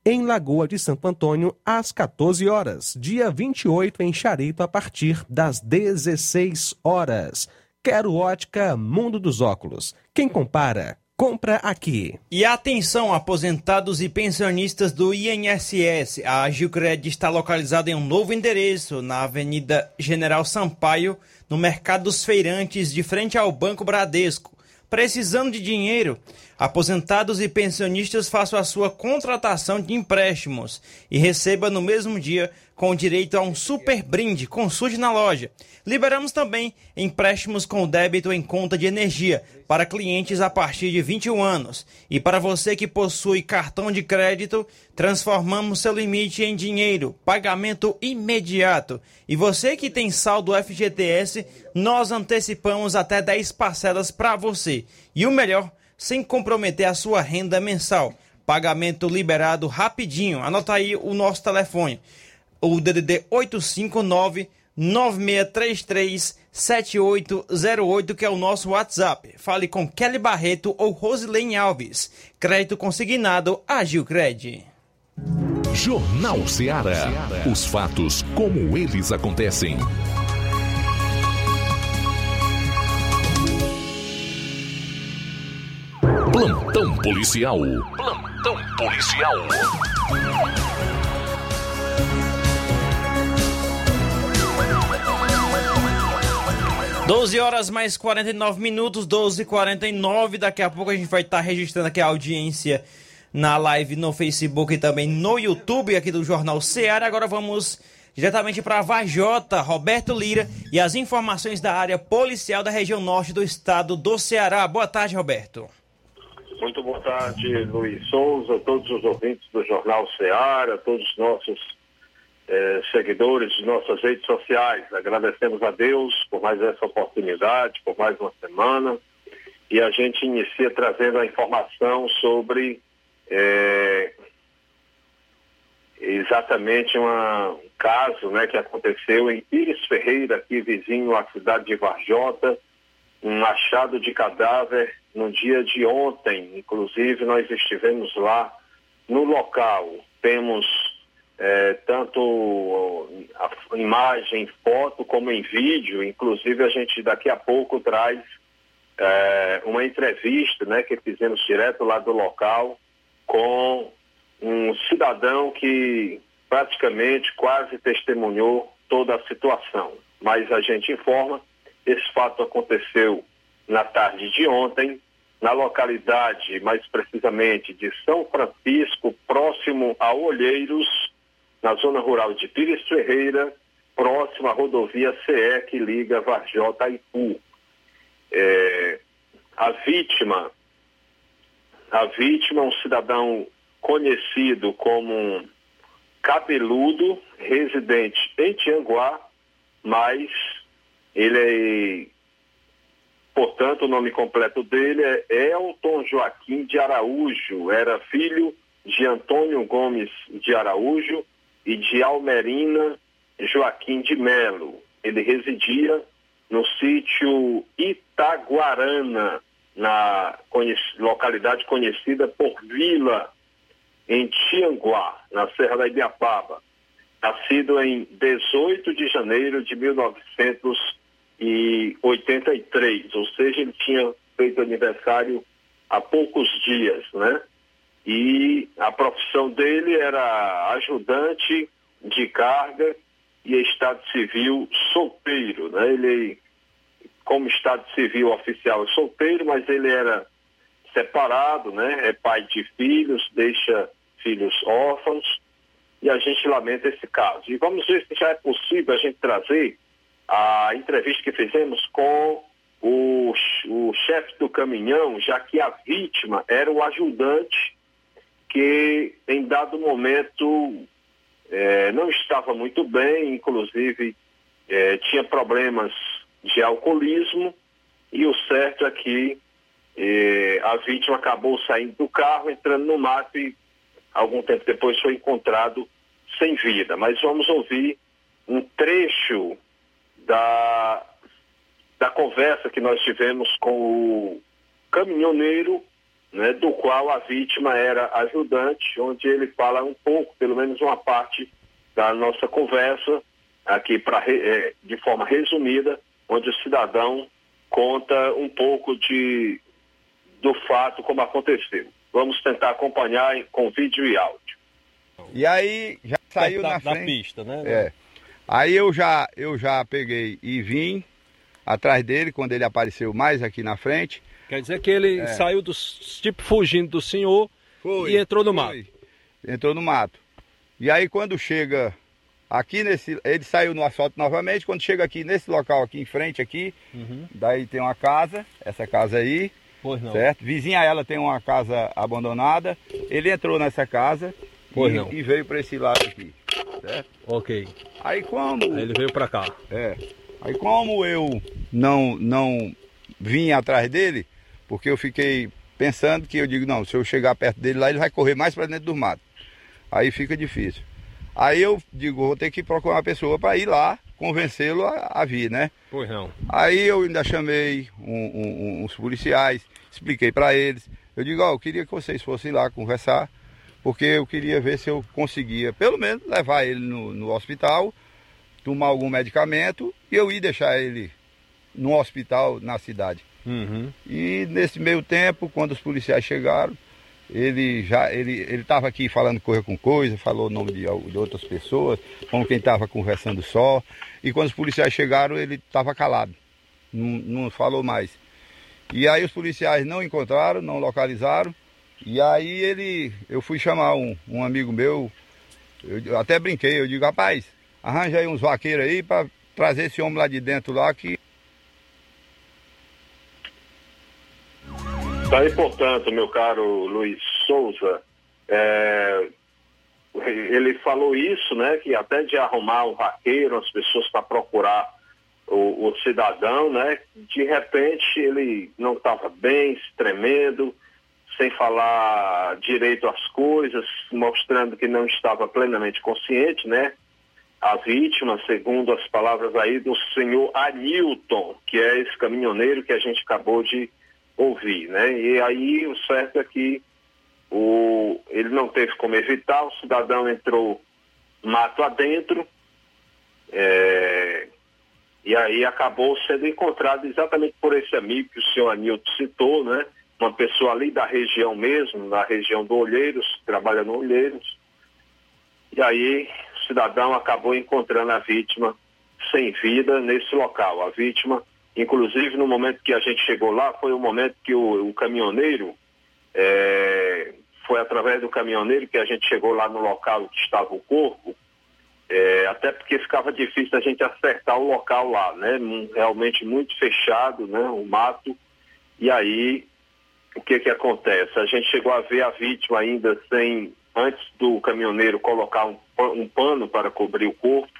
[SPEAKER 2] em Lagoa de Santo Antônio às 14 horas. Dia 28 em Charito a partir das 16 horas. Quero ótica Mundo dos Óculos. Quem compara compra aqui.
[SPEAKER 1] E atenção, aposentados e pensionistas do INSS. A Gilcred está localizada em um novo endereço, na Avenida General Sampaio, no Mercado dos Feirantes, de frente ao Banco Bradesco. Precisando de dinheiro? Aposentados e pensionistas façam a sua contratação de empréstimos e receba no mesmo dia com direito a um super brinde. Consulte na loja. Liberamos também empréstimos com débito em conta de energia para clientes a partir de 21 anos. E para você que possui cartão de crédito, transformamos seu limite em dinheiro, pagamento imediato. E você que tem saldo FGTS, nós antecipamos até 10 parcelas para você. E o melhor, sem comprometer a sua renda mensal. Pagamento liberado rapidinho. Anota aí o nosso telefone. O DDD 859 9633 7808, que é o nosso WhatsApp. Fale com Kelly Barreto ou Rosilene Alves. Crédito consignado Agilcred.
[SPEAKER 8] Jornal Ceará. Os fatos como eles acontecem. Plantão policial. Plantão policial.
[SPEAKER 1] 12 horas mais 49 minutos, 12 e 49 Daqui a pouco a gente vai estar tá registrando aqui a audiência na live no Facebook e também no YouTube aqui do Jornal Ceará. Agora vamos diretamente para Vajota, Roberto Lira e as informações da área policial da região norte do estado do Ceará. Boa tarde, Roberto.
[SPEAKER 11] Muito boa tarde, Luiz Souza, todos os ouvintes do Jornal Ceará, todos os nossos eh, seguidores de nossas redes sociais. Agradecemos a Deus por mais essa oportunidade, por mais uma semana. E a gente inicia trazendo a informação sobre eh, exatamente uma, um caso né, que aconteceu em Pires Ferreira, aqui vizinho à cidade de Varjota, um achado de cadáver no dia de ontem. Inclusive, nós estivemos lá no local. Temos é, tanto a imagem, foto, como em vídeo. Inclusive, a gente daqui a pouco traz é, uma entrevista né, que fizemos direto lá do local com um cidadão que praticamente quase testemunhou toda a situação. Mas a gente informa, esse fato aconteceu na tarde de ontem, na localidade, mais precisamente de São Francisco, próximo a Olheiros, na zona rural de Pires Ferreira, próximo à rodovia CE que liga Varjota a Ipu. É, a vítima, a vítima é um cidadão conhecido como cabeludo, residente em Tianguá, mas ele é, portanto, o nome completo dele é Elton Joaquim de Araújo, era filho de Antônio Gomes de Araújo e de Almerina Joaquim de Melo. Ele residia no sítio Itaguarana, na localidade conhecida por Vila em Tianguá, na Serra da Ibiapaba, nascido em 18 de janeiro de 1983, ou seja, ele tinha feito aniversário há poucos dias, né? E a profissão dele era ajudante de carga e estado civil solteiro, né? Ele, como estado civil oficial, é solteiro, mas ele era separado, né? É pai de filhos, deixa filhos órfãos e a gente lamenta esse caso. E vamos ver se já é possível a gente trazer a entrevista que fizemos com o, o chefe do caminhão, já que a vítima era o ajudante que em dado momento é, não estava muito bem, inclusive é, tinha problemas de alcoolismo e o certo é que e a vítima acabou saindo do carro, entrando no mato e algum tempo depois foi encontrado sem vida. Mas vamos ouvir um trecho da, da conversa que nós tivemos com o caminhoneiro, né, do qual a vítima era ajudante, onde ele fala um pouco, pelo menos uma parte da nossa conversa, aqui pra, é, de forma resumida, onde o cidadão conta um pouco de do fato como aconteceu. Vamos tentar acompanhar com vídeo e áudio.
[SPEAKER 12] E aí já saiu
[SPEAKER 13] da,
[SPEAKER 12] na
[SPEAKER 13] da
[SPEAKER 12] frente.
[SPEAKER 13] pista, né?
[SPEAKER 12] É. Aí eu já eu já peguei e vim atrás dele quando ele apareceu mais aqui na frente.
[SPEAKER 13] Quer dizer que ele
[SPEAKER 12] É.
[SPEAKER 13] saiu do tipo fugindo do senhor
[SPEAKER 12] Foi,
[SPEAKER 13] e entrou no
[SPEAKER 12] foi.
[SPEAKER 13] mato.
[SPEAKER 12] Entrou no mato. E aí quando chega aqui nesse, ele saiu no asfalto novamente, quando chega aqui nesse local aqui em frente aqui,
[SPEAKER 13] Uhum.
[SPEAKER 12] daí tem uma casa, essa casa aí,
[SPEAKER 13] Pois não.
[SPEAKER 12] certo? Vizinha a ela tem uma casa abandonada. Ele entrou nessa casa
[SPEAKER 13] Pois
[SPEAKER 12] e,
[SPEAKER 13] não.
[SPEAKER 12] e veio para esse lado aqui, certo?
[SPEAKER 13] Ok.
[SPEAKER 12] Aí como
[SPEAKER 13] Aí ele veio pra cá.
[SPEAKER 12] É. Aí como eu não não vim atrás dele, porque eu fiquei pensando que eu digo, não, se eu chegar perto dele lá, ele vai correr mais para dentro do mato. Aí fica difícil. Aí eu digo, vou ter que procurar uma pessoa para ir lá, convencê-lo a, a vir, né?
[SPEAKER 13] Pois não.
[SPEAKER 12] Aí eu ainda chamei um- um- uns policiais, expliquei para eles. Eu digo, ó, eu queria que vocês fossem lá conversar, porque eu queria ver se eu conseguia, pelo menos, levar ele no, no hospital, tomar algum medicamento e eu ir deixar ele no hospital na cidade.
[SPEAKER 13] Uhum.
[SPEAKER 12] E nesse meio tempo, quando os policiais chegaram, ele já ele ele estava aqui falando coisa com coisa, falou o nome de, de outras pessoas, como quem estava conversando só. E quando os policiais chegaram, ele estava calado, não, não falou mais. E aí os policiais não encontraram, não localizaram. E aí ele, eu fui chamar um, um amigo meu, eu até brinquei, eu digo, rapaz, arranja aí uns vaqueiros aí para trazer esse homem lá de dentro lá que
[SPEAKER 11] Daí, portanto, meu caro Luiz Souza, é, ele falou isso, né, que até de arrumar um vaqueiro, as pessoas para procurar o, o cidadão, né, de repente ele não estava bem, tremendo, sem falar direito às coisas, mostrando que não estava plenamente consciente, né? A vítima, segundo as palavras aí do senhor Anilton, que é esse caminhoneiro que a gente acabou de ouvir, né? E aí o certo é que o, ele não teve como evitar, o cidadão entrou mato adentro, é, e aí acabou sendo encontrado exatamente por esse amigo que o senhor Anilton citou, né? Uma pessoa ali da região mesmo, da região do Olheiros, trabalha no Olheiros. E aí o cidadão acabou encontrando a vítima sem vida nesse local. A vítima, inclusive no momento que a gente chegou lá, foi o momento que o, o caminhoneiro, é, foi através do caminhoneiro que a gente chegou lá no local que estava o corpo, é, até porque ficava difícil a gente acertar o local lá, né? Realmente muito fechado, né? O mato. E aí, o que que acontece? A gente chegou a ver a vítima ainda sem, antes do caminhoneiro colocar um, um pano para cobrir o corpo,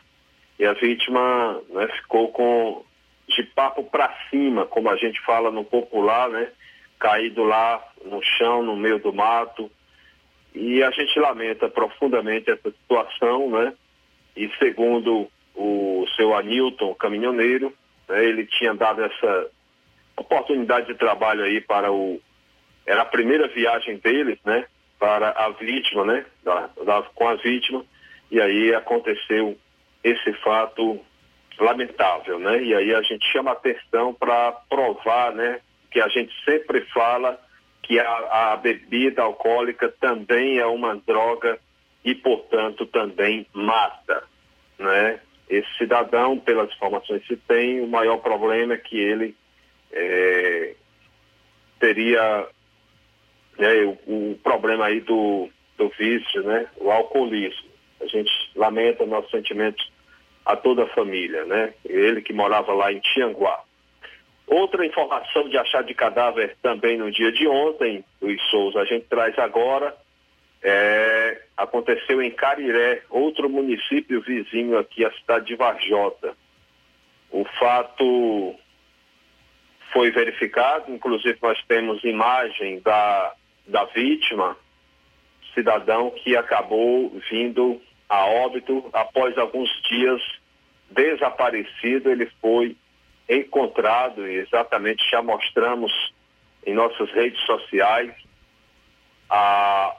[SPEAKER 11] e a vítima né, ficou com de papo para cima, como a gente fala no popular, né? Caído lá no chão, no meio do mato. E a gente lamenta profundamente essa situação, né? E segundo o seu Anilton, caminhoneiro, né, ele tinha dado essa oportunidade de trabalho aí para o. Era a primeira viagem deles, né? Para a vítima, né? Da, da, com a vítima. E aí aconteceu esse fato lamentável, né? E aí a gente chama atenção para provar, né? Que a gente sempre fala que a, a bebida alcoólica também é uma droga e, portanto, também mata. Né? Esse cidadão, pelas informações que tem, o maior problema é que ele é, teria né, o, o, problema aí do, do vício, né, o alcoolismo. A gente lamenta nossos sentimentos a toda a família, né? Ele que morava lá em Tianguá. Outra informação de achar de cadáver também no dia de ontem, Luiz Souza, a gente traz agora é, aconteceu em Cariré, outro município vizinho aqui, a cidade de Varjota. O fato foi verificado, inclusive nós temos imagem da, da vítima, cidadão que acabou vindo a óbito após alguns dias desaparecido, ele foi encontrado e exatamente já mostramos em nossas redes sociais a,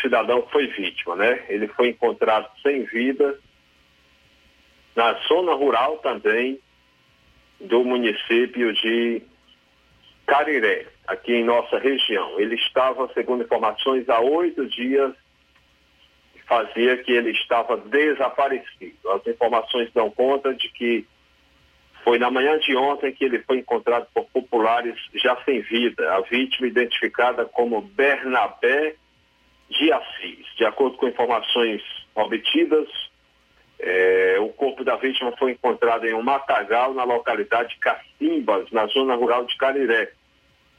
[SPEAKER 11] cidadão que foi vítima, né? Ele foi encontrado sem vida na zona rural também do município de Cariré, aqui em nossa região. Ele estava, segundo informações, há oito dias fazia que ele estava desaparecido. As informações dão conta de que foi na manhã de ontem que ele foi encontrado por populares já sem vida. A vítima identificada como Bernabé de Assis. De acordo com informações obtidas, é, o corpo da vítima foi encontrado em um matagal na localidade de Cacimbas, na zona rural de Cariré.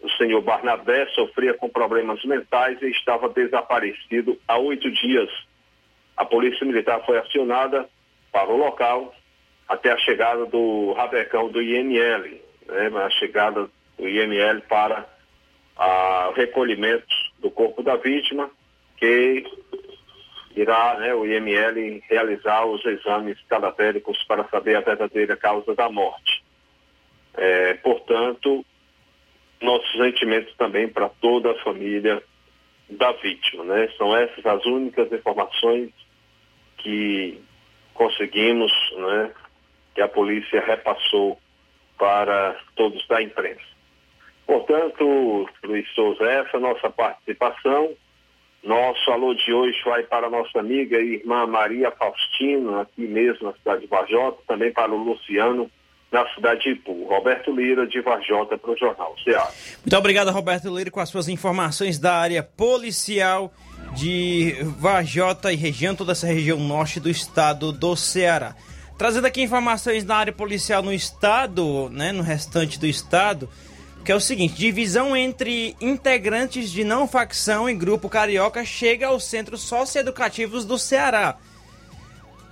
[SPEAKER 11] O senhor Barnabé sofria com problemas mentais e estava desaparecido há oito dias. A polícia militar foi acionada para o local até a chegada do rabecão do IML, né, a chegada do IML para o recolhimento do corpo da vítima que irá né, o IML realizar os exames cadavéricos para saber a verdadeira causa da morte. É, portanto, nossos sentimentos também para toda a família da vítima. Né? São essas as únicas informações que conseguimos, né, que a polícia repassou para todos da imprensa. Portanto, Luiz Souza, essa é a nossa participação. Nosso alô de hoje vai para a nossa amiga e irmã Maria Faustina, aqui mesmo na cidade de Varjota, também para o Luciano, na cidade de Ipu. Roberto Lira, de Varjota, para o Jornal Ceará.
[SPEAKER 1] Muito obrigado, Roberto Lira, com as suas informações da área policial de Varjota e região, toda essa região norte do estado do Ceará. Trazendo aqui informações da área policial no estado, né, no restante do estado que é o seguinte: divisão entre integrantes de não facção e grupo carioca chega aos centros socioeducativos do Ceará.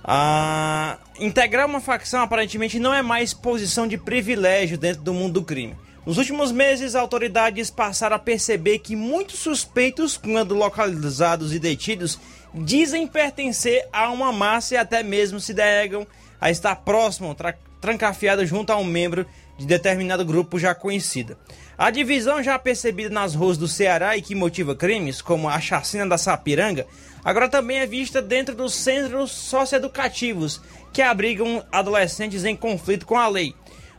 [SPEAKER 1] Ah, integrar uma facção aparentemente não é mais posição de privilégio dentro do mundo do crime. Nos últimos meses, autoridades passaram a perceber que muitos suspeitos, quando localizados e detidos, dizem pertencer a uma massa e até mesmo se negam a estar próximo, tra trancafiado junto a um membro de determinado grupo já conhecido. A divisão já percebida nas ruas do Ceará e que motiva crimes, como a chacina da Sapiranga, agora também é vista dentro dos centros socioeducativos que abrigam adolescentes em conflito com a lei.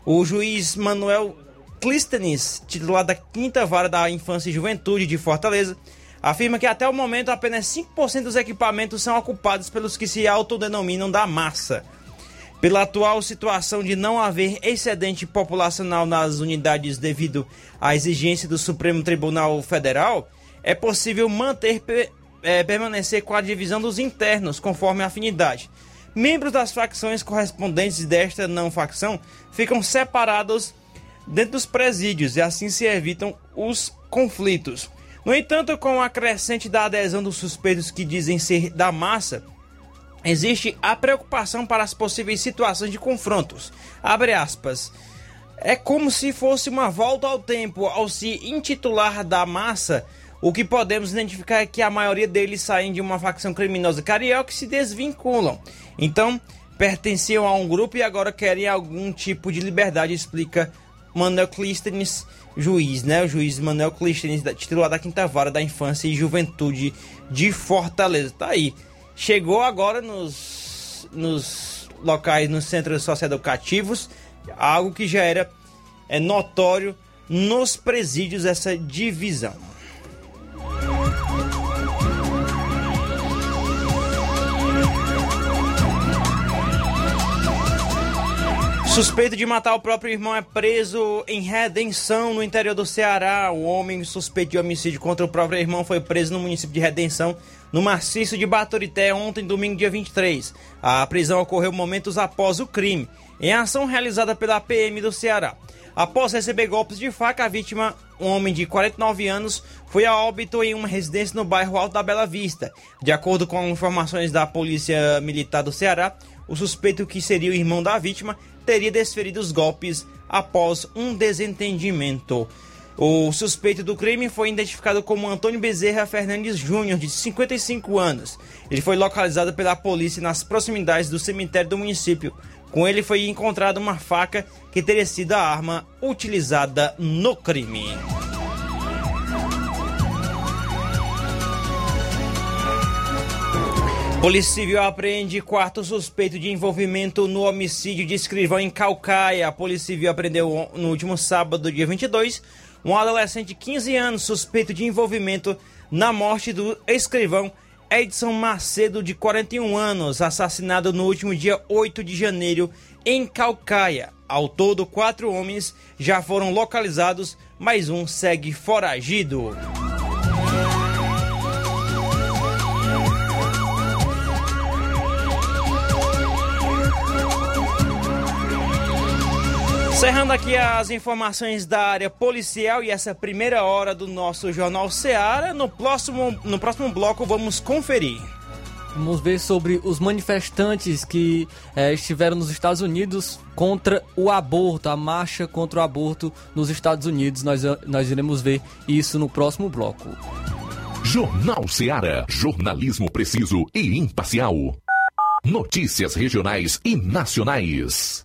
[SPEAKER 1] O juiz Manuel Clístenes, titular da Quinta Vara da Infância e Juventude de Fortaleza, afirma que até o momento apenas 5% dos equipamentos são ocupados pelos que se autodenominam da massa. Pela atual situação de não haver excedente populacional nas unidades devido à exigência do Supremo Tribunal Federal, é possível manter é, permanecer com a divisão dos internos conforme a afinidade. Membros das facções correspondentes desta não facção ficam separados dentro dos presídios e assim se evitam os conflitos. No entanto, com a crescente da adesão dos suspeitos que dizem ser da massa, existe a preocupação para as possíveis situações de confrontos. Abre aspas. É como se fosse uma volta ao tempo ao se intitular da massa. O que podemos identificar é que a maioria deles saem de uma facção criminosa carioca e se desvinculam. Então, pertenciam a um grupo e agora querem algum tipo de liberdade, explica Manuel Clístenes, juiz, né? O juiz Manuel Clístenes, titular da Quinta Vara da Infância e Juventude de Fortaleza. Tá aí chegou agora nos, nos locais, nos centros socioeducativos, algo que já era é, notório nos presídios, essa divisão. Suspeito de matar o próprio irmão é preso em Redenção, no interior do Ceará. O homem suspeito de homicídio contra o próprio irmão foi preso no município de Redenção, no maciço de Baturité, ontem, domingo, dia 23. A prisão ocorreu momentos após o crime, em ação realizada pela PM do Ceará. Após receber golpes de faca, a vítima, um homem de 49 anos, foi a óbito em uma residência no bairro Alto da Bela Vista. De acordo com informações da Polícia Militar do Ceará, o suspeito que seria o irmão da vítima teria desferido os golpes após um desentendimento. O suspeito do crime foi identificado como Antônio Bezerra Fernandes Júnior, de 55 anos. Ele foi localizado pela polícia nas proximidades do cemitério do município. Com ele foi encontrada uma faca que teria sido a arma utilizada no crime. Polícia Civil apreende quarto suspeito de envolvimento no homicídio de escrivão em Calcaia. A Polícia Civil apreendeu no último sábado, dia 22, um adolescente de 15 anos suspeito de envolvimento na morte do escrivão Edson Macedo, de 41 anos, assassinado no último dia 8 de janeiro em Calcaia. Ao todo, quatro homens já foram localizados, mais um segue foragido. Encerrando aqui as informações da área policial e essa primeira hora do nosso Jornal Seara, no próximo, no próximo bloco vamos conferir.
[SPEAKER 14] Vamos ver sobre os manifestantes que é, estiveram nos Estados Unidos contra o aborto, a marcha contra o aborto nos Estados Unidos. Nós, nós iremos ver isso no próximo bloco.
[SPEAKER 8] Jornal Seara. Jornalismo preciso e imparcial. Notícias regionais e nacionais.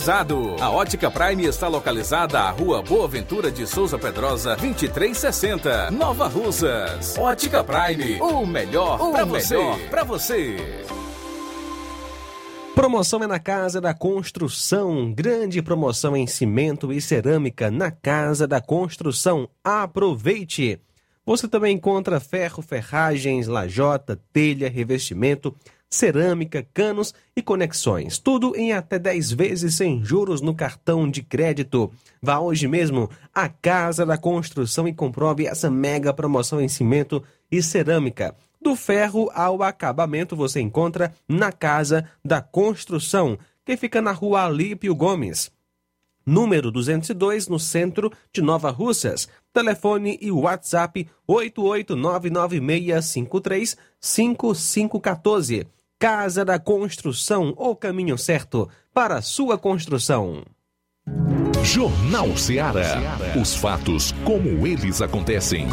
[SPEAKER 15] climatizado. A Ótica Prime está localizada à Rua Boa Ventura de Souza Pedrosa, 2360, Nova Russas. Ótica Prime, o melhor para você. Para você.
[SPEAKER 2] Promoção é na Casa da Construção. Grande promoção em cimento e cerâmica na Casa da Construção. Aproveite! Você também encontra ferro, ferragens, lajota, telha, revestimento, cerâmica, canos e conexões. Tudo em até 10 vezes sem juros no cartão de crédito. Vá hoje mesmo à Casa da Construção e comprove essa mega promoção em cimento e cerâmica. Do ferro ao acabamento você encontra na Casa da Construção, que fica na rua Alípio Gomes. Número 202, no centro de Nova Russas. Telefone e WhatsApp 88996535514. Casa da Construção, o caminho certo para a sua construção.
[SPEAKER 6] Jornal Ceará. Os fatos como eles acontecem.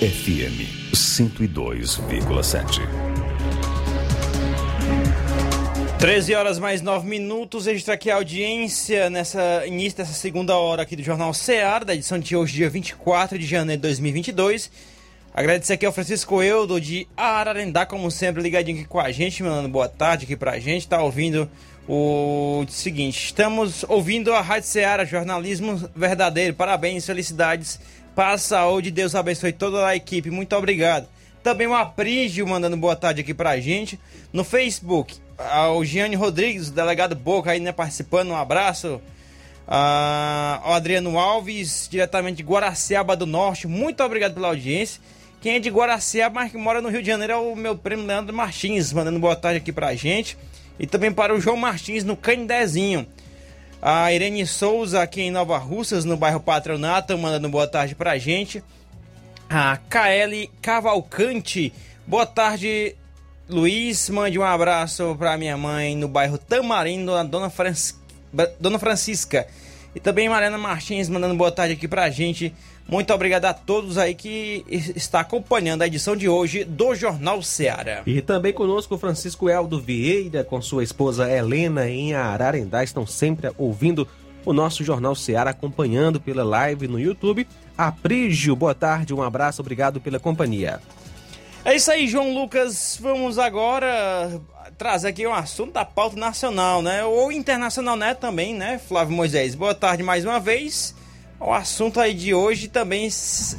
[SPEAKER 6] FM 102,7.
[SPEAKER 1] 13 horas mais 9 minutos. Registro aqui a audiência nessa início dessa segunda hora aqui do Jornal Ceará, da edição de hoje, dia 24 de janeiro de 2022. Agradecer aqui ao Francisco Eudo de Ararendá, como sempre, ligadinho aqui com a gente, mandando boa tarde aqui pra gente. Tá ouvindo o seguinte: estamos ouvindo a Rádio Ceará, jornalismo verdadeiro. Parabéns, felicidades, paz, saúde, Deus abençoe toda a equipe. Muito obrigado. Também o Aprígio mandando boa tarde aqui pra gente. No Facebook, o Gianni Rodrigues, delegado Boca aí, né, participando. Um abraço. Ah, o Adriano Alves, diretamente de Guaraciaba do Norte. Muito obrigado pela audiência. Quem é de Guaraciaba, mas que mora no Rio de Janeiro, é o meu primo Leandro Martins, mandando boa tarde aqui pra gente. E também para o João Martins, no Candezinho. A Irene Souza, aqui em Nova Russas, no bairro Patronato, mandando boa tarde pra gente. A KL Cavalcante, boa tarde, Luiz. Mande um abraço pra minha mãe no bairro Tamarindo, a Dona. Dona Francisca. E também Mariana Martins mandando boa tarde aqui pra gente. Muito obrigado a todos aí que está acompanhando a edição de hoje do Jornal Ceará.
[SPEAKER 2] E também conosco o Francisco Eldo Vieira com sua esposa Helena em Ararendá. Estão sempre ouvindo o nosso Jornal Ceará, acompanhando pela live no YouTube. Aprígio, boa tarde, um abraço, obrigado pela companhia.
[SPEAKER 1] É isso aí, João Lucas. Vamos agora trazer aqui um assunto da pauta nacional, né? Ou internacional, né? Também, né, Flávio Moisés? Boa tarde mais uma vez. O assunto aí de hoje também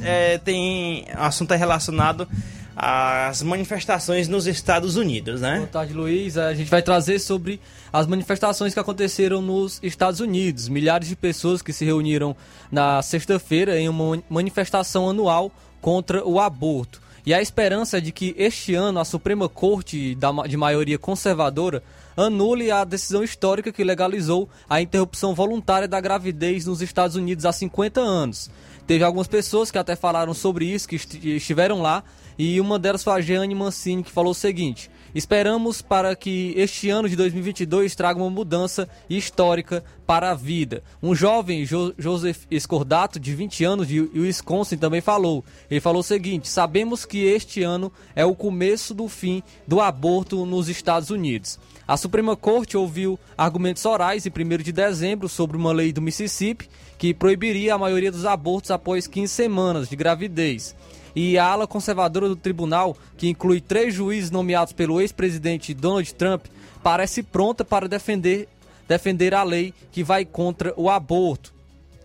[SPEAKER 1] é, tem. Assunto é relacionado às manifestações nos Estados Unidos, né?
[SPEAKER 14] Boa tarde, Luiz. A gente vai trazer sobre as manifestações que aconteceram nos Estados Unidos. Milhares de pessoas que se reuniram na sexta-feira em uma manifestação anual contra o aborto. E a esperança é de que este ano a Suprema Corte de maioria conservadora anule a decisão histórica que legalizou a interrupção voluntária da gravidez nos Estados Unidos há 50 anos. Teve algumas pessoas que até falaram sobre isso, que estiveram lá, e uma delas foi a Jeanne Mancini, que falou o seguinte: Esperamos para que este ano de 2022 traga uma mudança histórica para a vida. Um jovem, jo Joseph Escordato, de 20 anos, de Wisconsin, também falou. Ele falou o seguinte: Sabemos que este ano é o começo do fim do aborto nos Estados Unidos. A Suprema Corte ouviu argumentos orais em 1 de dezembro sobre uma lei do Mississippi que proibiria a maioria dos abortos após 15 semanas de gravidez. E a ala conservadora do tribunal, que inclui três juízes nomeados pelo ex-presidente Donald Trump, parece pronta para defender, defender a lei que vai contra o aborto.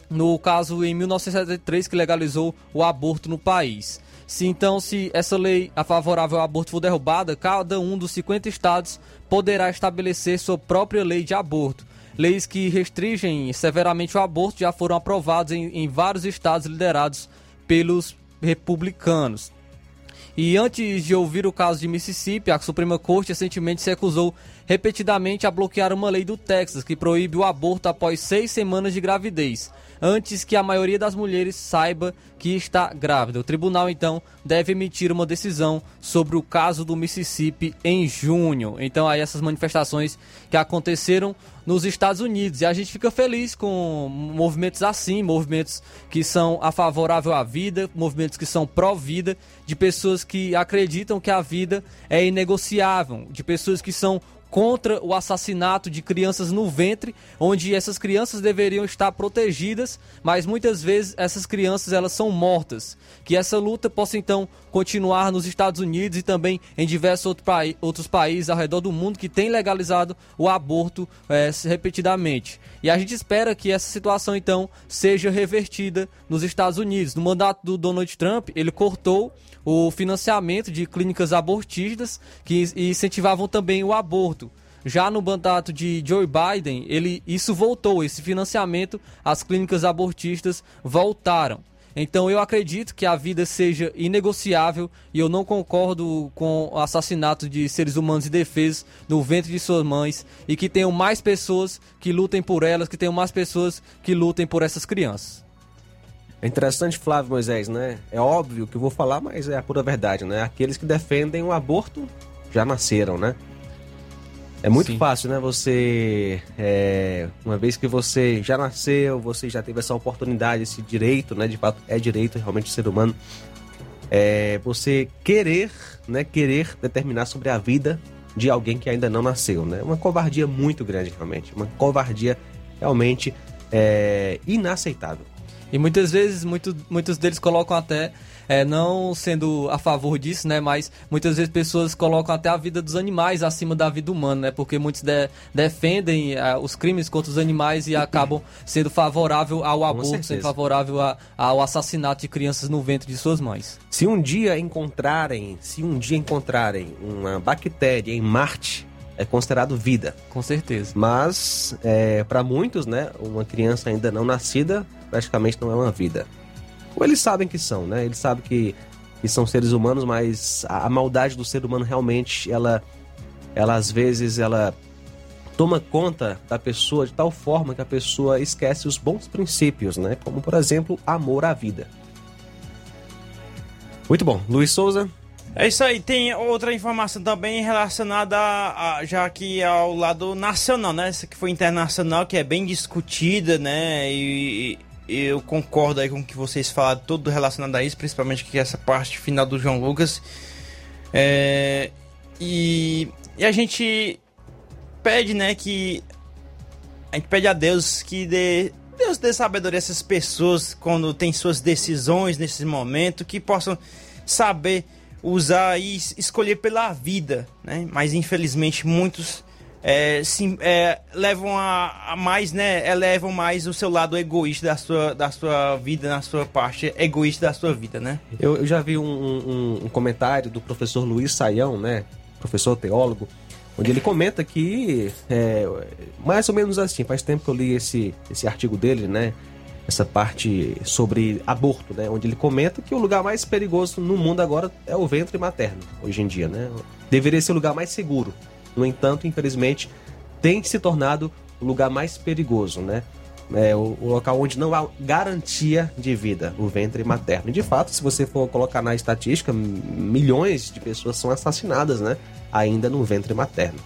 [SPEAKER 14] No caso, em 1973, que legalizou o aborto no país. Se então, se essa lei a favorável ao aborto for derrubada, cada um dos 50 estados poderá estabelecer sua própria lei de aborto. Leis que restringem severamente o aborto já foram aprovadas em, em vários estados liderados pelos republicanos. E antes de ouvir o caso de Mississippi, a Suprema Corte recentemente se recusou repetidamente a bloquear uma lei do Texas que proíbe o aborto após seis semanas de gravidez antes que a maioria das mulheres saiba que está grávida. O tribunal então deve emitir uma decisão sobre o caso do Mississippi em junho. Então aí essas manifestações que aconteceram nos Estados Unidos e a gente fica feliz com movimentos assim, movimentos que são a favorável à vida, movimentos que são pró-vida, de pessoas que acreditam que a vida é inegociável, de pessoas que são contra o assassinato de crianças no ventre, onde essas crianças deveriam estar protegidas, mas muitas vezes essas crianças elas são mortas. Que essa luta possa então continuar nos Estados Unidos e também em diversos outro outros países ao redor do mundo que têm legalizado o aborto é, repetidamente. E a gente espera que essa situação então seja revertida nos Estados Unidos. No mandato do Donald Trump, ele cortou o financiamento de clínicas abortistas que incentivavam também o aborto. Já no mandato de Joe Biden, ele, isso voltou, esse financiamento às clínicas abortistas voltaram. Então eu acredito que a vida seja inegociável e eu não concordo com o assassinato de seres humanos indefesos no ventre de suas mães e que tenham mais pessoas que lutem por elas, que tenham mais pessoas que lutem por essas crianças.
[SPEAKER 2] É interessante, Flávio Moisés, né? É óbvio que eu vou falar, mas é a pura verdade, né? Aqueles que defendem o aborto já nasceram, né? É muito Sim. fácil, né? Você, é, uma vez que você já nasceu, você já teve essa oportunidade, esse direito, né? De fato, é direito realmente do ser humano. É, você querer, né? Querer determinar sobre a vida de alguém que ainda não nasceu, né? Uma covardia muito grande, realmente. Uma covardia realmente é, inaceitável.
[SPEAKER 14] E muitas vezes, muito, muitos deles colocam até, é, não sendo a favor disso, né? Mas muitas vezes pessoas colocam até a vida dos animais acima da vida humana, né? Porque muitos de, defendem é, os crimes contra os animais e acabam sendo favorável ao aborto, sendo favorável a- ao assassinato de crianças no ventre de suas mães.
[SPEAKER 2] Se um dia encontrarem, se um dia encontrarem uma bactéria em Marte, é considerado vida.
[SPEAKER 14] Com certeza.
[SPEAKER 2] Mas é, para muitos, né, uma criança ainda não nascida praticamente não é uma vida. Ou eles sabem que são, né? Eles sabem que, que são seres humanos, mas a, a maldade do ser humano realmente, ela, ela às vezes ela toma conta da pessoa de tal forma que a pessoa esquece os bons princípios, né? Como por exemplo, amor à vida. Muito bom, Luiz Souza.
[SPEAKER 1] É isso aí, tem outra informação também relacionada a, a- já que ao lado nacional, né? Essa que foi internacional, que é bem discutida, né? E, eu concordo aí com o que vocês falaram, tudo relacionado a isso, principalmente que essa parte final do João Lucas. É, e, e a gente pede, né, que a gente pede a Deus que dê Deus dê sabedoria a essas pessoas quando tem suas decisões nesse momento, que possam saber usar e es- escolher pela vida, né? Mas infelizmente muitos é, sim, é, levam a, a mais, né? Elevam mais o seu lado egoísta da sua, da sua vida, na sua parte egoísta da sua vida, né?
[SPEAKER 2] Eu, eu já vi um, um- um comentário do professor Luiz Saião, né? Professor teólogo, onde ele comenta que é, mais ou menos assim, faz tempo que eu li esse, esse artigo dele, né? Essa parte sobre aborto, né? Onde ele comenta que o lugar mais perigoso no mundo agora é o ventre materno, hoje em dia, né? Deveria ser o lugar mais seguro. No entanto, infelizmente, tem se tornado o lugar mais perigoso, né? É o, o local onde não há garantia de vida, o ventre materno. E de fato, se você for colocar na estatística, milhões de pessoas são assassinadas, né? Ainda no ventre materno.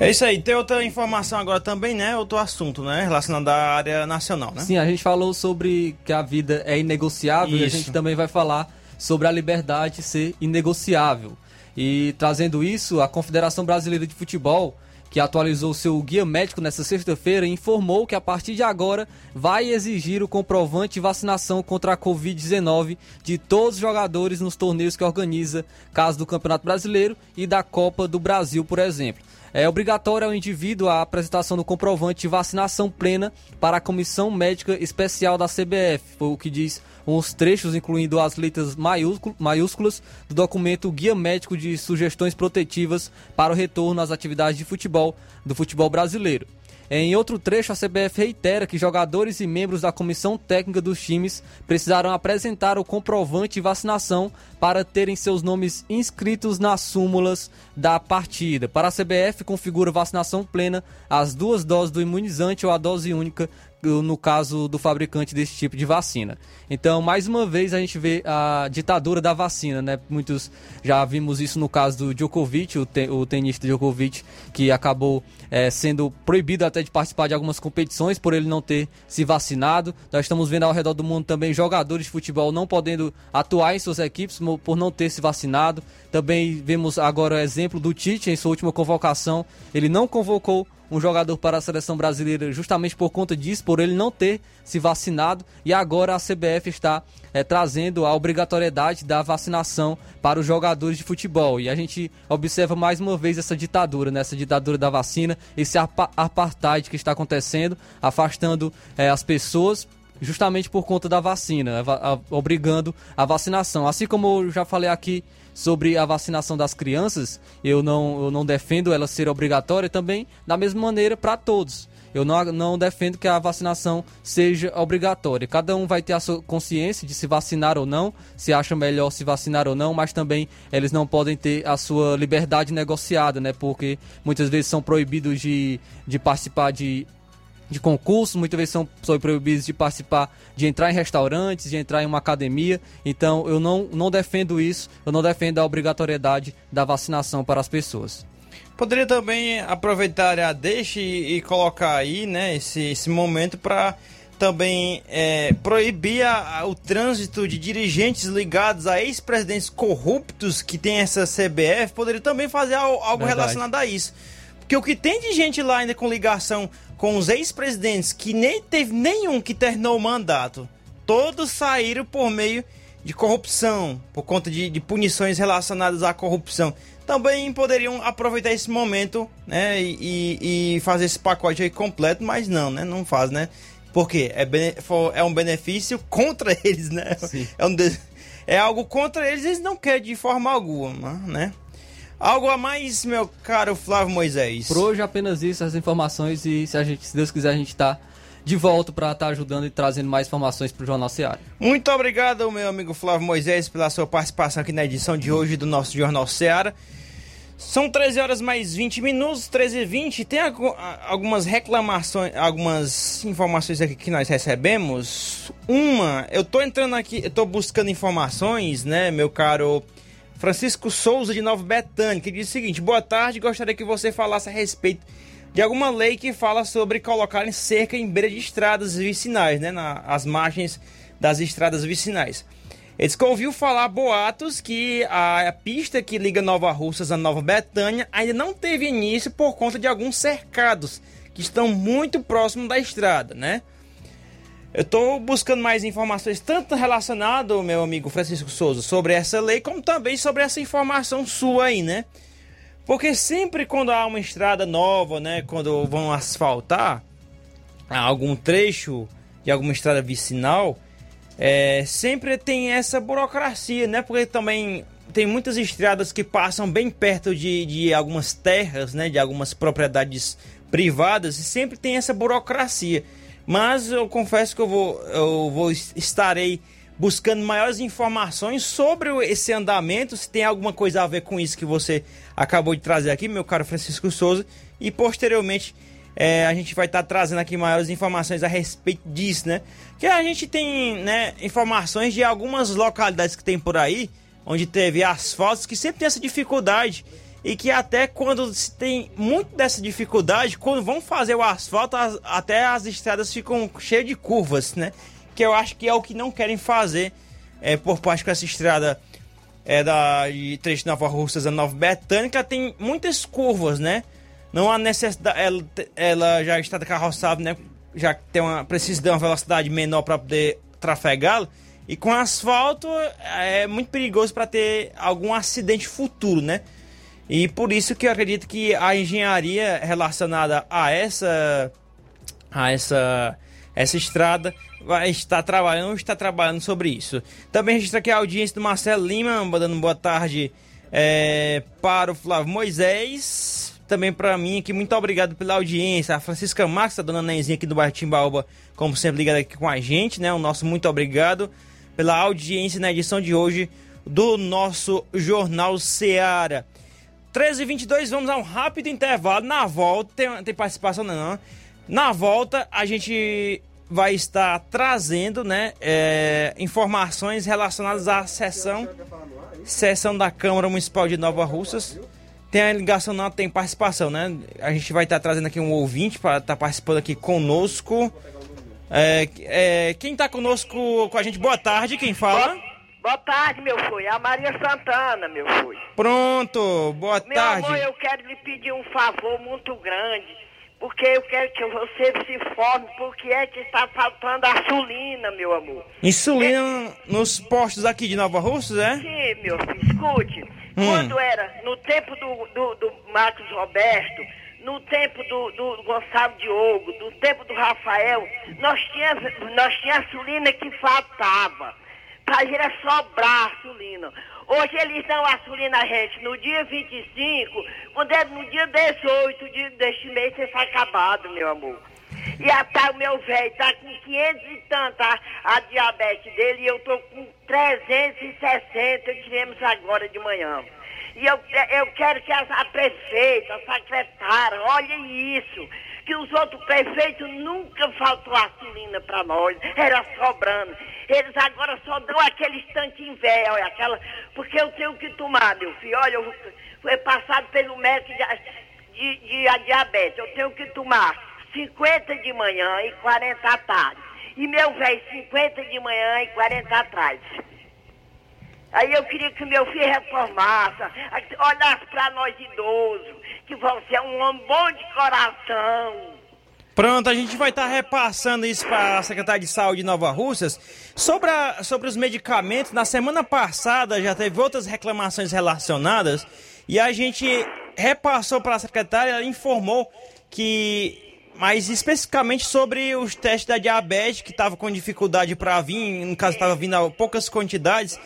[SPEAKER 1] É isso aí. Tem outra informação agora também, né? Outro assunto, né? Relacionado à área nacional, né?
[SPEAKER 14] Sim, a gente falou sobre que a vida é inegociável e a
[SPEAKER 1] Isso.
[SPEAKER 14] gente também vai falar sobre a liberdade ser inegociável. E trazendo isso, a Confederação Brasileira de Futebol, que atualizou seu guia médico nesta sexta-feira, informou que a partir de agora vai exigir o comprovante de vacinação contra a Covid-19 de todos os jogadores nos torneios que organiza, caso do Campeonato Brasileiro e da Copa do Brasil, por exemplo. É obrigatório ao indivíduo a apresentação do comprovante de vacinação plena para a Comissão Médica Especial da CBF, foi o que diz uns trechos, incluindo as letras maiúsculas do documento Guia Médico de Sugestões Protetivas para o Retorno às Atividades de Futebol do futebol brasileiro. Em outro trecho, a CBF reitera que jogadores e membros da comissão técnica dos times precisarão apresentar o comprovante de vacinação para terem seus nomes inscritos nas súmulas da partida. Para a CBF, configura vacinação plena as duas doses do imunizante ou a dose única, no caso do fabricante desse tipo de vacina. Então, mais uma vez, a gente vê a ditadura da vacina, né? Muitos já vimos isso no caso do Djokovic, o, te- o tenista Djokovic, que acabou eh, sendo proibido até de participar de algumas competições por ele não ter se vacinado. Nós estamos vendo ao redor do mundo também jogadores de futebol não podendo atuar em suas equipes por não ter se vacinado. Também vemos agora o exemplo do Tite em sua última convocação. Ele não convocou um jogador para a seleção brasileira justamente por conta disso, por ele não ter se vacinado. E agora a CBF está eh, trazendo a obrigatoriedade da vacinação para os jogadores de futebol. E a gente observa mais uma vez essa ditadura, né? essa ditadura da vacina, esse apa- apartheid que está acontecendo, afastando eh, as pessoas justamente por conta da vacina, a- obrigando a vacinação. Assim como eu já falei aqui sobre a vacinação das crianças, eu não, eu não defendo ela ser obrigatória também, da mesma maneira para todos. Eu não, não defendo que a vacinação seja obrigatória. Cada um vai ter a sua consciência de se vacinar ou não, se acha melhor se vacinar ou não, mas também eles não podem ter a sua liberdade negociada, né? Porque muitas vezes são proibidos de, de participar de de concursos, muitas vezes são, são proibidos de participar, de entrar em restaurantes, de entrar em uma academia. Então eu não, não defendo isso, eu não defendo a obrigatoriedade da vacinação para as pessoas.
[SPEAKER 1] Poderia também aproveitar a deixa e, e colocar aí, né, esse, esse momento para também é, o trânsito de dirigentes ligados a ex-presidentes corruptos que tem essa CBF. Poderia também fazer al- algo
[SPEAKER 14] Verdade.
[SPEAKER 1] relacionado a isso. Porque o que tem de gente lá ainda com ligação com os ex-presidentes, que nem teve nenhum que terminou o mandato, todos saíram por meio de corrupção, por conta de, de punições relacionadas à corrupção. Também poderiam aproveitar esse momento, né, e, e fazer esse pacote aí completo, mas não, né, não faz, né? Porque é, é um benefício contra eles, né? É, um de- é algo contra eles, eles não querem de forma alguma, né? Algo a mais, meu caro Flávio Moisés.
[SPEAKER 14] Por hoje apenas isso, as informações e se a gente, se Deus quiser, a gente tá de volta para estar ajudando e trazendo mais informações pro Jornal Seara.
[SPEAKER 1] Muito obrigado, meu amigo Flávio Moisés, pela sua participação aqui na edição de hoje do nosso Jornal Seara. São 13 horas mais 20 minutos, 13 e 20. Tem algumas reclamações, algumas informações aqui que nós recebemos. Uma, eu tô entrando aqui, eu tô buscando informações, né, meu caro Francisco Souza de Nova Betânia, que diz o seguinte: Boa tarde, gostaria que você falasse a respeito de alguma lei que fala sobre colocarem cerca em beira de estradas vicinais, né, nas margens das estradas vicinais. Eles ouviu falar boatos que a pista que liga Nova Russas a Nova Betânia ainda não teve início por conta de alguns cercados que estão muito próximos da estrada, né? Eu estou buscando mais informações, tanto relacionado, meu amigo Francisco Souza, sobre essa lei, como também sobre essa informação sua aí, né? Porque sempre quando há uma estrada nova, né? Quando vão asfaltar algum trecho de alguma estrada vicinal, é, sempre tem essa burocracia, né? Porque também tem muitas estradas que passam bem perto de, de algumas terras, né? De algumas propriedades privadas e sempre tem essa burocracia. Mas eu confesso que eu vou, eu vou estarei buscando maiores informações sobre esse andamento, se tem alguma coisa a ver com isso que você acabou de trazer aqui, meu caro Francisco Souza, e posteriormente é, a gente vai estar trazendo aqui maiores informações a respeito disso, né? Que a gente tem né, informações de algumas localidades que tem por aí, onde teve asfaltos, que sempre tem essa dificuldade. E que até quando se tem muito dessa dificuldade, quando vão fazer o asfalto, as- até as estradas ficam cheias de curvas, né? Que eu acho que é o que não querem fazer é, por parte com essa estrada é, da de trecho Nova Russas a Nova Betânica, tem muitas curvas, né? Não há necessidade, ela, ela já está carroçada, né? Já tem uma, precisa de uma velocidade menor para poder trafegá-la. E com asfalto é muito perigoso para ter algum acidente futuro, né? E por isso que eu acredito que a engenharia relacionada a essa a essa essa estrada vai estar trabalhando, está trabalhando sobre isso. Também registra aqui a audiência do Marcelo Lima, dando boa tarde é, para o Flávio Moisés. Também para mim aqui, muito obrigado pela audiência. A Francisca Marques, a dona Nenzinha aqui do bairro Timbaúba, como sempre, ligada aqui com a gente, né? O nosso muito obrigado pela audiência na edição de hoje do nosso Jornal Seara. 13 e 22 vamos a um rápido intervalo. Na volta, tem, tem participação não. Na volta, a gente vai estar trazendo, né, é, informações relacionadas à sessão, sessão da Câmara Municipal de Nova Russas. Tem a ligação, não tem participação, né? A gente vai estar trazendo aqui um ouvinte para estar participando aqui conosco. É, é, quem está conosco com a gente? Boa tarde, quem fala?
[SPEAKER 16] Boa tarde, meu filho. É a Maria Santana, meu filho.
[SPEAKER 1] Pronto, boa
[SPEAKER 16] Meu
[SPEAKER 1] tarde.
[SPEAKER 16] amor, eu quero lhe pedir um favor muito grande. Porque eu quero que você se informe porque é que está faltando a sulina, meu amor.
[SPEAKER 1] Insulina nos postos aqui de Nova Russas, é?
[SPEAKER 16] Sim, meu filho, escute.
[SPEAKER 1] Hum.
[SPEAKER 16] Quando era no tempo do, do, do Marcos Roberto, no tempo do, do Gonçalo Diogo, do tempo do Rafael, nós tínhamos nós tinha a sulina que faltava. Gente era sobrar a sulina. Hoje eles dão a sulina a gente no dia 25, quando é no dia 18 de, deste mês, você foi acabado, meu amor. E até o meu velho tá com 500 e tanto a, a diabetes dele e eu tô com 360, tivemos agora de manhã. E eu, eu quero que a, a prefeita, a secretária, olhem isso. Que os outros prefeitos nunca faltou a sulina para nós, era sobrando. Eles agora só dão aquele instantinho velho, olha, aquela. Porque eu tenho que tomar, meu filho. Olha, eu fui passado pelo médico de, de, de diabetes. Eu tenho que tomar 50 de manhã e 40 à tarde. E meu velho, 50 de manhã e 40 à tarde. Aí eu queria que meu filho reformasse, olhasse para nós idosos, que você é um homem bom de coração.
[SPEAKER 1] Pronto, a gente vai estar repassando isso para a Secretaria de Saúde de Nova Russas. Sobre, a, sobre os medicamentos, na semana passada já teve outras reclamações relacionadas e a gente repassou para a secretária, ela informou que mas especificamente sobre os testes da diabetes, que estava com dificuldade para vir, no caso estava vindo poucas quantidades,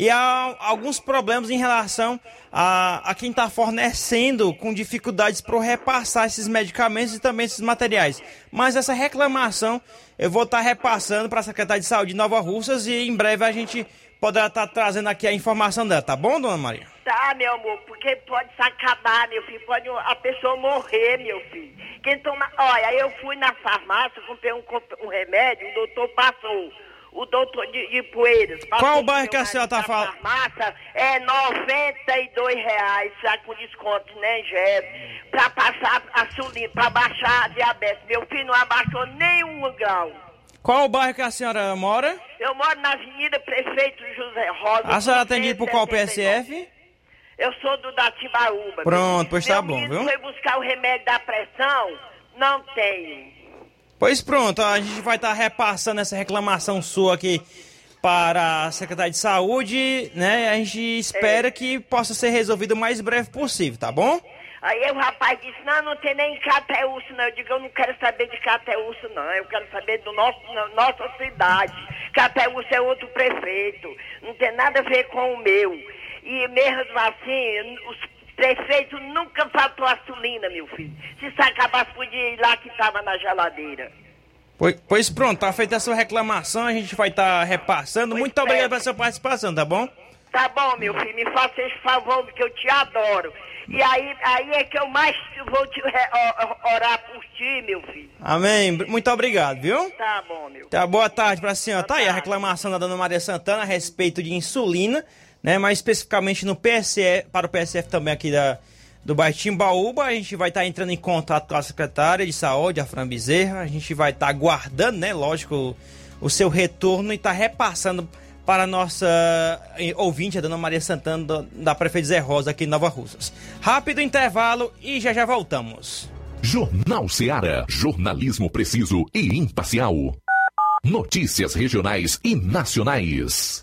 [SPEAKER 1] e há alguns problemas em relação a, a quem está fornecendo com dificuldades para repassar esses medicamentos e também esses materiais. Mas essa reclamação eu vou estar tá repassando para a Secretaria de Saúde de Nova Russas e em breve a gente poderá estar tá trazendo aqui a informação dela, tá bom, dona Maria?
[SPEAKER 16] Tá, meu amor, porque pode se acabar, meu filho, pode a pessoa morrer, meu filho. Quem toma. Olha, eu fui na farmácia, comprei um, um remédio, o doutor passou. O doutor de, de Poeiras.
[SPEAKER 1] Qual o bairro que a senhora está falando?
[SPEAKER 16] farmácia é 92 reais, já com desconto, né, Jé? Pra passar a sulina, pra baixar a diabetes. Meu filho não abaixou nenhum grau.
[SPEAKER 1] Qual o bairro que a senhora mora?
[SPEAKER 16] Eu moro na Avenida Prefeito José Rosa.
[SPEAKER 1] A senhora atende por qual PSF?
[SPEAKER 16] Eu sou do Datibaúba.
[SPEAKER 1] Pronto, pois tá bom, viu?
[SPEAKER 16] foi buscar o remédio da pressão, não tenho.
[SPEAKER 1] Pois pronto, a gente vai estar tá repassando essa reclamação sua aqui para a Secretaria de Saúde, né? A gente espera é. que possa ser resolvido o mais breve possível, tá bom?
[SPEAKER 16] Aí o rapaz disse, não, não tem nem Cateúcio, não. Eu digo, eu não quero saber de Cateúcio, não. Eu quero saber do nosso, nossa cidade. Cateúcio é outro prefeito. Não tem nada a ver com o meu. E mesmo assim, os prefeitos nunca faltou a sulina, meu filho. Se isso acabasse, podia ir lá que estava na geladeira.
[SPEAKER 1] Pois, pois, pronto, tá feita a sua reclamação, a gente vai estar tá repassando. Pois Muito é. obrigado pela sua participação, tá bom?
[SPEAKER 16] Tá bom, meu filho, me faça esse favor, que eu te adoro. E aí, aí é que eu mais vou te orar por ti, meu filho.
[SPEAKER 1] Amém. Muito obrigado, viu?
[SPEAKER 16] Tá bom, meu.
[SPEAKER 1] Tá, boa tarde pra senhora. Boa tá tarde. aí a reclamação da dona Maria Santana a respeito de insulina né? Mais especificamente no PSF, para o PSF também aqui da, do bairro Timbaúba, a gente vai estar tá entrando em contato com a secretária de saúde, a Fran Bezerra, a gente vai estar tá aguardando, né, lógico, o, seu retorno e estar tá repassando para a nossa eh, ouvinte, a dona Maria Santana, da, da Prefeita Zé Rosa, aqui em Nova Russas. Rápido intervalo e já já voltamos.
[SPEAKER 8] Jornal Seara. Jornalismo preciso e imparcial. Notícias regionais e nacionais.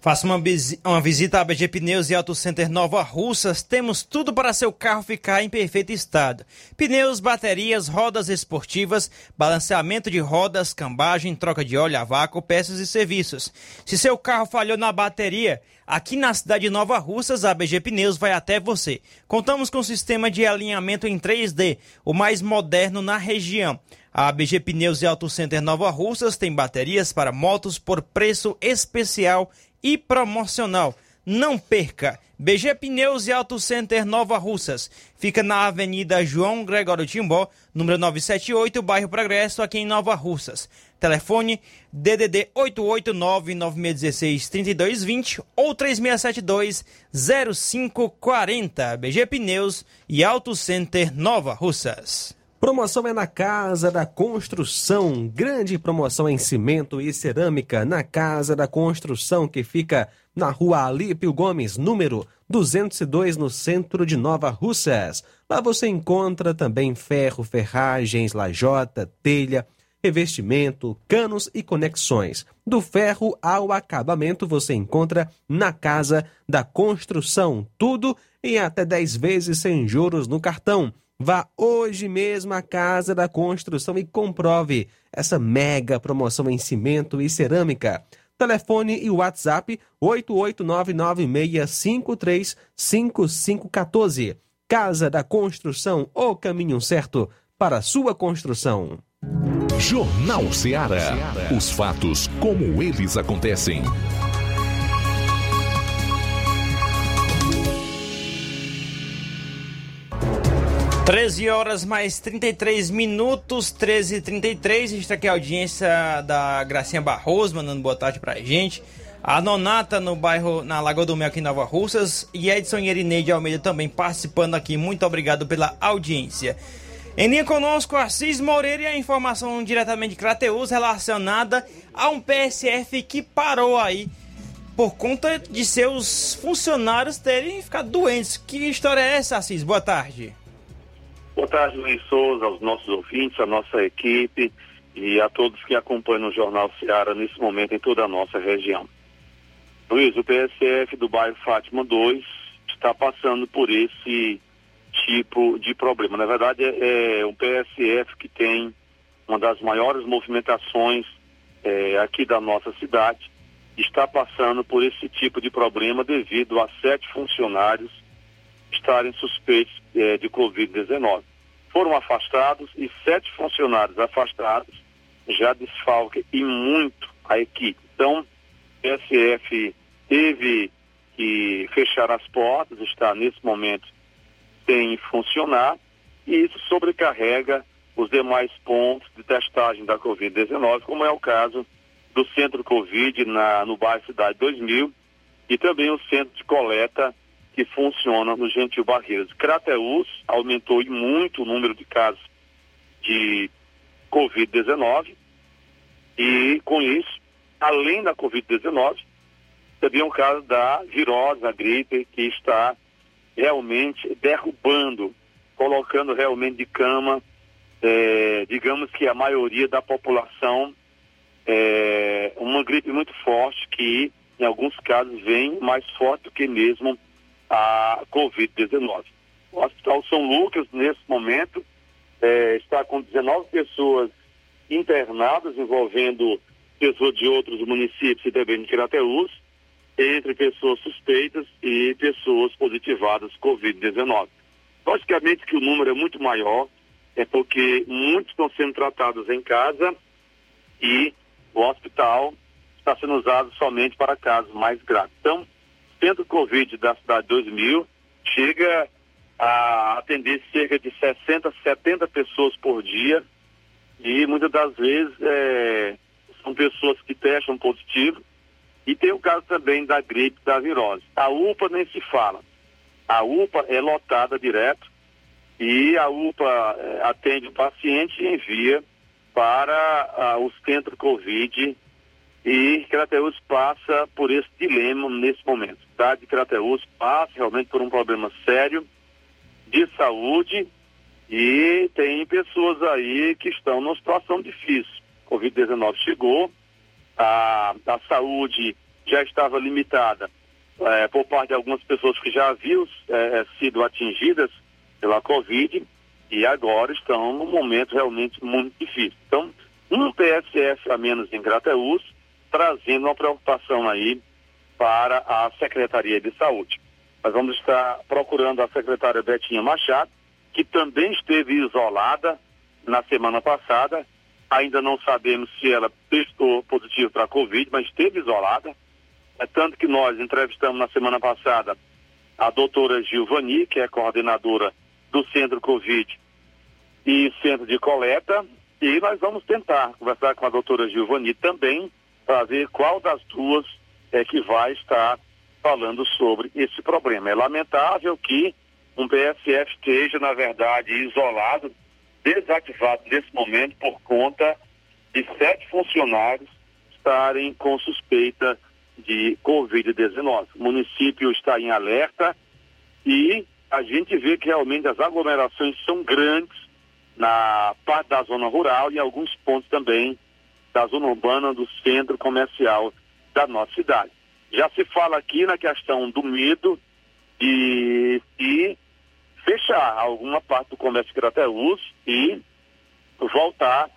[SPEAKER 1] Faça uma, uma, visita à BG Pneus e Auto Center Nova Russas. Temos tudo para seu carro ficar em perfeito estado: pneus, baterias, rodas esportivas, balanceamento de rodas, cambagem, troca de óleo a vácuo, peças e serviços. Se seu carro falhou na bateria, aqui na cidade de Nova Russas, a BG Pneus vai até você. Contamos com um sistema de alinhamento em 3D, o mais moderno na região. A BG Pneus e Auto Center Nova Russas tem baterias para motos por preço especial e promocional. Não perca! BG Pneus e Auto Center Nova Russas. Fica na Avenida João Gregório Timbó, número 978, bairro Progresso, aqui em Nova Russas. Telefone DDD 889-9616-3220 ou 3672-0540. BG Pneus e Auto Center Nova Russas.
[SPEAKER 2] Promoção é na Casa da Construção. Grande promoção em cimento e cerâmica na Casa da Construção, que fica na rua Alípio Gomes, número 202, no centro de Nova Russas. Lá você encontra também ferro, ferragens, lajota, telha, revestimento, canos e conexões. Do ferro ao acabamento você encontra na Casa da Construção. Tudo em até 10 vezes sem juros no cartão. Vá hoje mesmo à Casa da Construção e comprove essa mega promoção em cimento e cerâmica. Telefone e WhatsApp 88996535514. Casa da Construção, o caminho certo para a sua construção.
[SPEAKER 8] Jornal Ceará. Os fatos como eles acontecem.
[SPEAKER 1] 13 horas mais 33 minutos, 13 e 33 Está aqui a audiência da Gracinha Barroso, mandando boa tarde pra gente. A Nonata no bairro, na Lagoa do Mel, aqui em Nova Russas. E Edson e Erineide Almeida também participando aqui. Muito obrigado pela audiência. Em linha conosco, Assis Moreira e a informação diretamente de Crateus relacionada a um PSF que parou aí por conta de seus funcionários terem ficado doentes. Que história é essa, Assis? Boa tarde.
[SPEAKER 17] Boa tarde, Luiz Souza, aos nossos ouvintes, à nossa equipe e a todos que acompanham o Jornal Seara nesse momento em toda a nossa região. Luiz, o PSF do bairro Fátima 2 está passando por esse tipo de problema. Na verdade, é, é um PSF que tem uma das maiores movimentações é, aqui da nossa cidade, está passando por esse tipo de problema devido a sete funcionários estarem suspeitos é, de Covid-19. Foram afastados e sete funcionários afastados já desfalque e muito a equipe. Então, o PSF teve que fechar as portas, está nesse momento sem funcionar, e isso sobrecarrega os demais pontos de testagem da Covid-19, como é o caso do Centro Covid na, no bairro Cidade 2000 e também o Centro de Coleta que funciona no Gentil Barreiras. Crateus aumentou muito o número de casos de Covid-19 e com isso, além da Covid-19, também é um caso da virose, gripe, que está realmente derrubando, colocando realmente de cama, é, digamos que a maioria da população, é, uma gripe muito forte que em alguns casos vem mais forte do que mesmo a Covid-19. O Hospital São Lucas, nesse momento, é, está com 19 pessoas internadas, envolvendo pessoas de outros municípios e também de Crateús, entre pessoas suspeitas e pessoas positivadas Covid-19. Logicamente que o número é muito maior, é porque muitos estão sendo tratados em casa e o hospital está sendo usado somente para casos mais graves. Então, centro Covid da cidade 2000 chega a atender cerca de 60, 70 pessoas por dia e muitas das vezes é, são pessoas que testam positivo e tem o caso também da gripe, da virose. A UPA nem se fala. A UPA é lotada direto e a UPA é, atende o paciente e envia para a, o centro Covid e Crateus passa por esse dilema nesse momento. A cidade de Crateus passa realmente por um problema sério de saúde e tem pessoas aí que estão numa situação difícil. Covid-19 chegou, a, a saúde já estava limitada é, por parte de algumas pessoas que já haviam é, sido atingidas pela Covid e agora estão num momento realmente muito difícil. Então, um PSF a menos em Grateus, trazendo uma preocupação aí para a Secretaria de Saúde. Nós vamos estar procurando a secretária Betinha Machado, que também esteve isolada na semana passada. Ainda não sabemos se ela testou positivo para a Covid, mas esteve isolada. É tanto que nós entrevistamos na semana passada a doutora Gilvani, que é coordenadora do Centro Covid e Centro de Coleta, e nós vamos tentar conversar com a doutora Gilvani também para ver qual das duas é que vai estar falando sobre esse problema. É lamentável que um PSF esteja, na verdade, isolado, desativado nesse momento por conta de sete funcionários estarem com suspeita de Covid-19. O município está em alerta e a gente vê que realmente as aglomerações são grandes na parte da zona rural e em alguns pontos também da zona urbana do centro comercial da nossa cidade. Já se fala aqui na questão do medo de, de fechar alguma parte do comércio de Crateus e voltar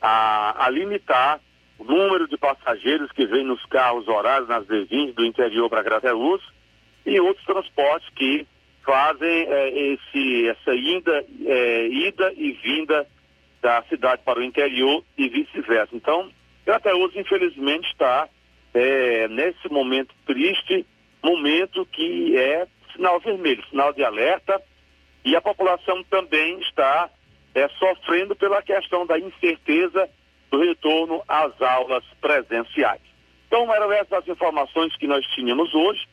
[SPEAKER 17] a, a, limitar o número de passageiros que vêm nos carros horários nas D20 do interior para Crateus e outros transportes que fazem é, esse, essa ida, ida e vinda da cidade para o interior e vice-versa. Então, Crateus, infelizmente, está é, nesse momento triste, momento que é sinal vermelho, sinal de alerta, e a população também está é, sofrendo pela questão da incerteza do retorno às aulas presenciais. Então, eram essas as informações que nós tínhamos hoje.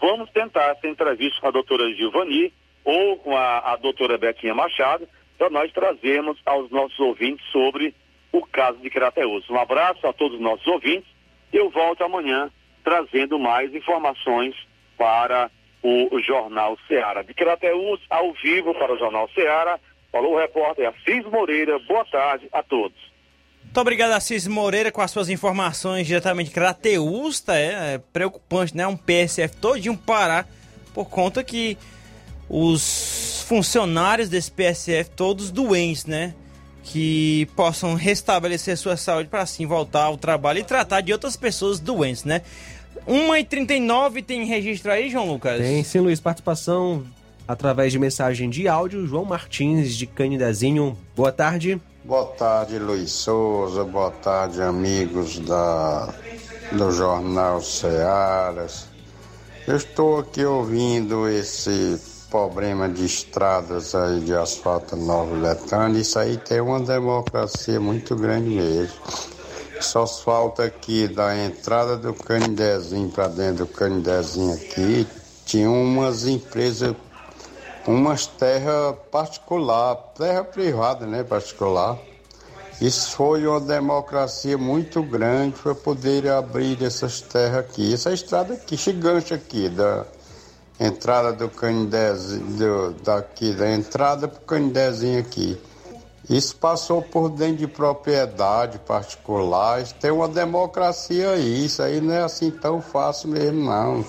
[SPEAKER 17] Vamos tentar essa entrevista com a doutora Gilvani ou com a, a doutora Betinha Machado, para nós trazermos aos nossos ouvintes sobre o caso de Crateus. Um abraço a todos os nossos ouvintes eu volto amanhã trazendo mais informações para o Jornal Ceará. De Crateus, ao vivo para o Jornal Ceará,
[SPEAKER 11] Falou o repórter Assis Moreira. Boa tarde a todos.
[SPEAKER 1] Muito obrigado, Assis Moreira, com as suas informações diretamente de Crateus, tá? É, é preocupante, né? Um PSF todinho parar por conta que os funcionários desse PSF todos doentes, né? Que possam restabelecer sua saúde para assim voltar ao trabalho e tratar de outras pessoas doentes, né? 1h39 tem registro aí, João Lucas?
[SPEAKER 2] Tem sim, Luiz. Participação através de mensagem de áudio. João Martins, de Canidezinho. Boa tarde.
[SPEAKER 18] Boa tarde, Luiz Souza. Boa tarde, amigos da, do Jornal Cearas. Eu estou aqui ouvindo esse problema de estradas aí de asfalto Nova Letânia. Isso aí tem uma democracia muito grande mesmo. Só falta aqui da entrada do Canidezinho para dentro do Canidezinho aqui, tinha umas empresas, umas terras particular, terra privada, né, particular. Isso foi uma democracia muito grande para poder abrir essas terras aqui. Essa estrada aqui, gigante aqui, da entrada do Canidezinho, daqui, da entrada para o Canidezinho aqui. Isso passou por dentro de propriedade particular. Tem uma democracia aí. Isso aí não é assim tão fácil mesmo, não.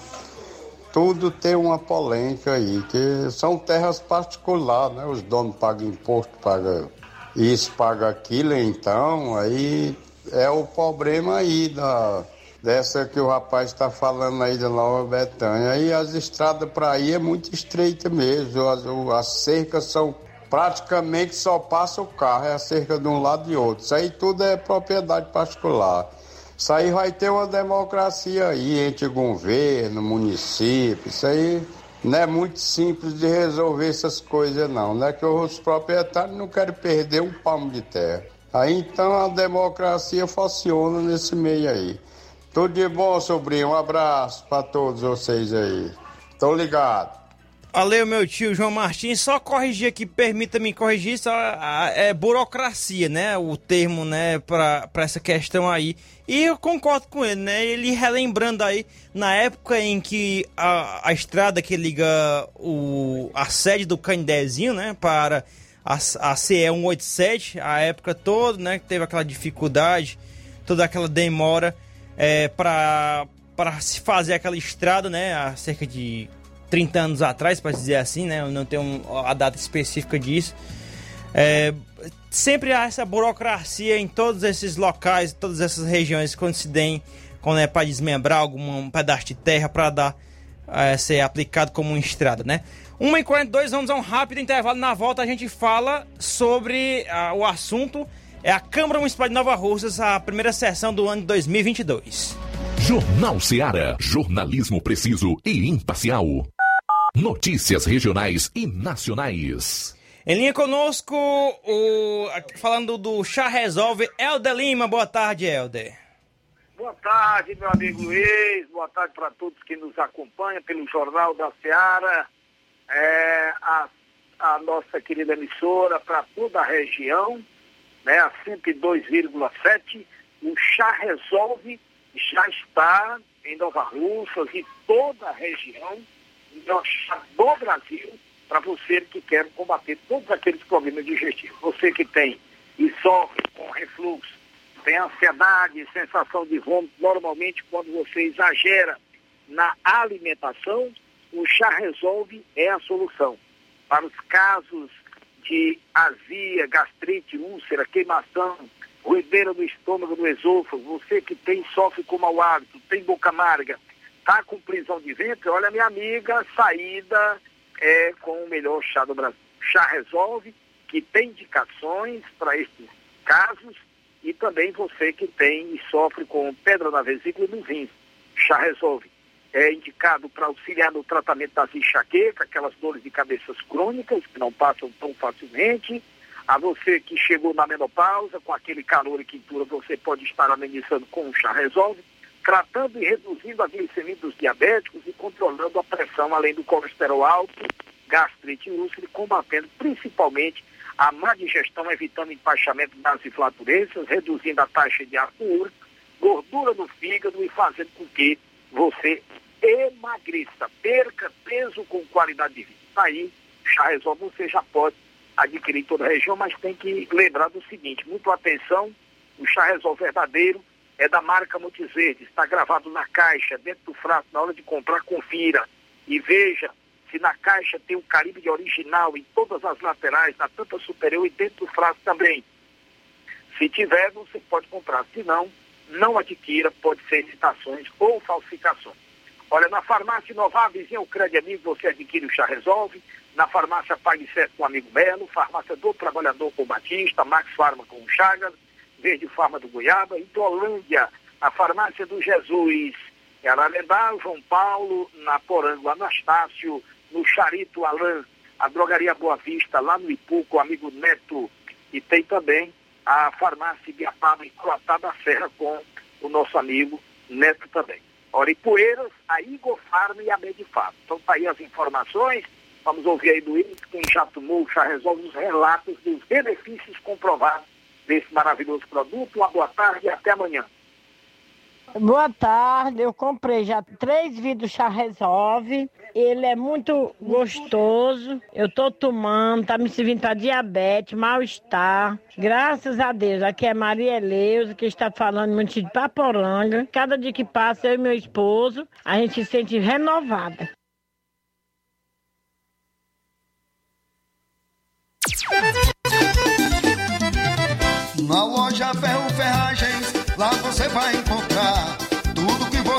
[SPEAKER 18] Tudo tem uma polêmica aí, que são terras particulares, né? Os donos pagam imposto, pagam isso, pagam aquilo, então aí é o problema aí da, dessa que o rapaz está falando aí da Nova Betânia. Aí as estradas para aí é muito estreita mesmo, as, as cercas são praticamente só passa o carro, é a cerca de um lado e outro. Isso aí tudo é propriedade particular. Isso aí vai ter uma democracia aí entre governo, município. Isso aí não é muito simples de resolver essas coisas, não. Não é que os proprietários não querem perder um palmo de terra. Aí então a democracia funciona nesse meio aí. Tudo de bom, sobrinho. Um abraço para todos vocês aí. Tô ligado.
[SPEAKER 1] Valeu, meu tio João Martins. Só corrigir aqui, permita-me corrigir, só é burocracia, né? O termo, né, para essa questão aí. E eu concordo com ele, né? Ele relembrando aí, na época em que a, a estrada que liga o, a sede do Candezinho, né, para a, a CE 187, a época toda, né, que teve aquela dificuldade, toda aquela demora é, para se fazer aquela estrada, né, há cerca de 30 anos atrás, para dizer assim, né? Eu não tenho a data específica disso. É, sempre há essa burocracia em todos esses locais, todas essas regiões, quando se tem, quando é para desmembrar algum pedaço de terra para dar é, ser aplicado como estrada, né? 1h42, vamos a um rápido intervalo. Na volta a gente fala sobre uh, o assunto. É a Câmara Municipal de Nova Russas, a primeira sessão do ano de 2022.
[SPEAKER 19] Jornal Seara. Jornalismo preciso e imparcial. Notícias regionais e nacionais.
[SPEAKER 1] Em linha conosco, o, falando do Chá Resolve, Helder Lima. Boa tarde, Helder.
[SPEAKER 20] Boa tarde, meu amigo Luiz. Boa tarde para todos que nos acompanham pelo Jornal da Seara. É, a, a nossa querida emissora para toda a região, né, a 102,7. O Chá Resolve já está em Nova Russas e toda a região do Brasil para você que quer combater todos aqueles problemas digestivos. Você que tem e sofre com refluxo, tem ansiedade, sensação de vômito, normalmente quando você exagera na alimentação, o chá resolve é a solução. Para os casos de azia, gastrite, úlcera, queimação, ruideira do estômago, do esôfago, você que tem, sofre com mau hálito, tem boca amarga, está com prisão de ventre, olha, minha amiga, saída é com o melhor chá do Brasil. Chá Resolve, que tem indicações para esses casos, e também você que tem e sofre com pedra na vesícula e no rins. Chá Resolve é indicado para auxiliar no tratamento das enxaquecas, aquelas dores de cabeças crônicas que não passam tão facilmente. A você que chegou na menopausa, com aquele calor e quintura, você pode estar amenizando com o chá Resolve tratando e reduzindo a glicemia dos diabéticos e controlando a pressão, além do colesterol alto, gastrite e úlcera, combatendo principalmente a má digestão, evitando empachamento das inflaturescências, reduzindo a taxa de ácido úrico, gordura no fígado e fazendo com que você emagreça, perca peso com qualidade de vida. Tá aí, chá resolve, você já pode adquirir toda a região, mas tem que lembrar do seguinte, muito atenção, o chá Resolve verdadeiro é da marca Montes Verdes, está gravado na caixa, dentro do frasco, na hora de comprar, confira e veja se na caixa tem o calibre original em todas as laterais, na tampa superior e dentro do frasco também. Se tiver, você pode comprar. Se não, não adquira, pode ser citações ou falsificações. Olha, na farmácia Inovar, vizinha o Crédito Amigo, você adquire o Chá Resolve. Na farmácia Pague Certo com o Amigo Melo, farmácia do Trabalhador com o Batista, Max Farma com o Chagas, Verde Farma do Goiaba, Idolândia, a farmácia do Jesus, Ararendá, João Paulo, na Porango Anastácio, no Charito Alain, a Drogaria Boa Vista, lá no Ipu, com o amigo Neto, e tem também a farmácia Ibiapaba, em Croatá da Serra, com o nosso amigo Neto também. Ora, Poeiras, a Igor Farma e a Medifarma. Então, tá aí as informações. Vamos ouvir aí do Iris, quem já tomou, já resolve os relatos dos benefícios comprovados desse maravilhoso produto. Uma boa tarde e até amanhã.
[SPEAKER 21] Boa tarde, eu comprei já três vidros chá resolve. Ele é muito gostoso. Eu tô tomando, tá me servindo para diabetes, mal-estar. Graças a Deus. Aqui é Maria Eleusa, que está falando muito de Paporanga. Cada dia que passa, eu e meu esposo, a gente se sente renovada.
[SPEAKER 7] Na loja Ferro Ferragens, lá você vai encontrar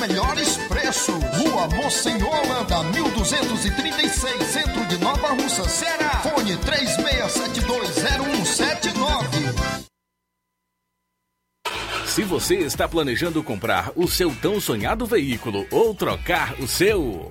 [SPEAKER 7] melhores preços. Rua Mocenola, Holanda, 1236, centro de Nova Russa, Ceará. Fone 36720179.
[SPEAKER 15] Se você está planejando comprar o seu tão sonhado veículo ou trocar o seu.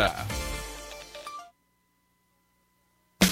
[SPEAKER 15] Yeah.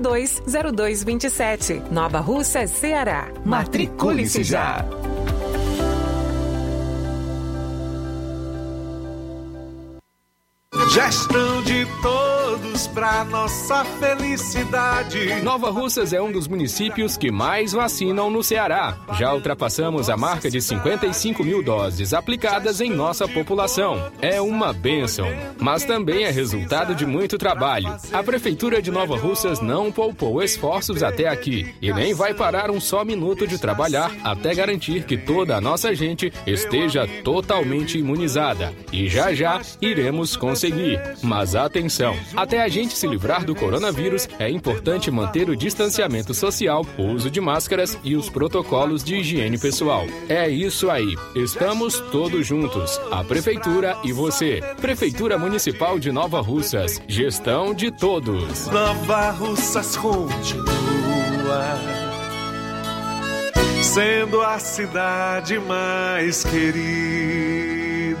[SPEAKER 22] 0227. Nova Russas, Ceará.
[SPEAKER 23] Matricule-se já.
[SPEAKER 24] Gestão de todos
[SPEAKER 25] juntos pra nossa felicidade.
[SPEAKER 26] Nova Russas é um dos municípios que mais vacinam no Ceará. Já ultrapassamos a marca de 55 mil doses aplicadas em nossa população. É uma bênção, mas também é resultado de muito trabalho. A Prefeitura de Nova Russas não poupou esforços até aqui e nem vai parar um só minuto de trabalhar até garantir que toda a nossa gente esteja totalmente imunizada. E já já iremos conseguir. Mas atenção, até a gente se livrar do coronavírus, é importante manter o distanciamento social, o uso de máscaras e os protocolos de higiene pessoal. É isso aí. Estamos todos juntos. A prefeitura e você. Prefeitura Municipal de Nova Russas. Gestão de todos.
[SPEAKER 25] Nova Russas continua sendo a cidade mais querida.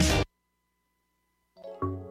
[SPEAKER 19] Bye.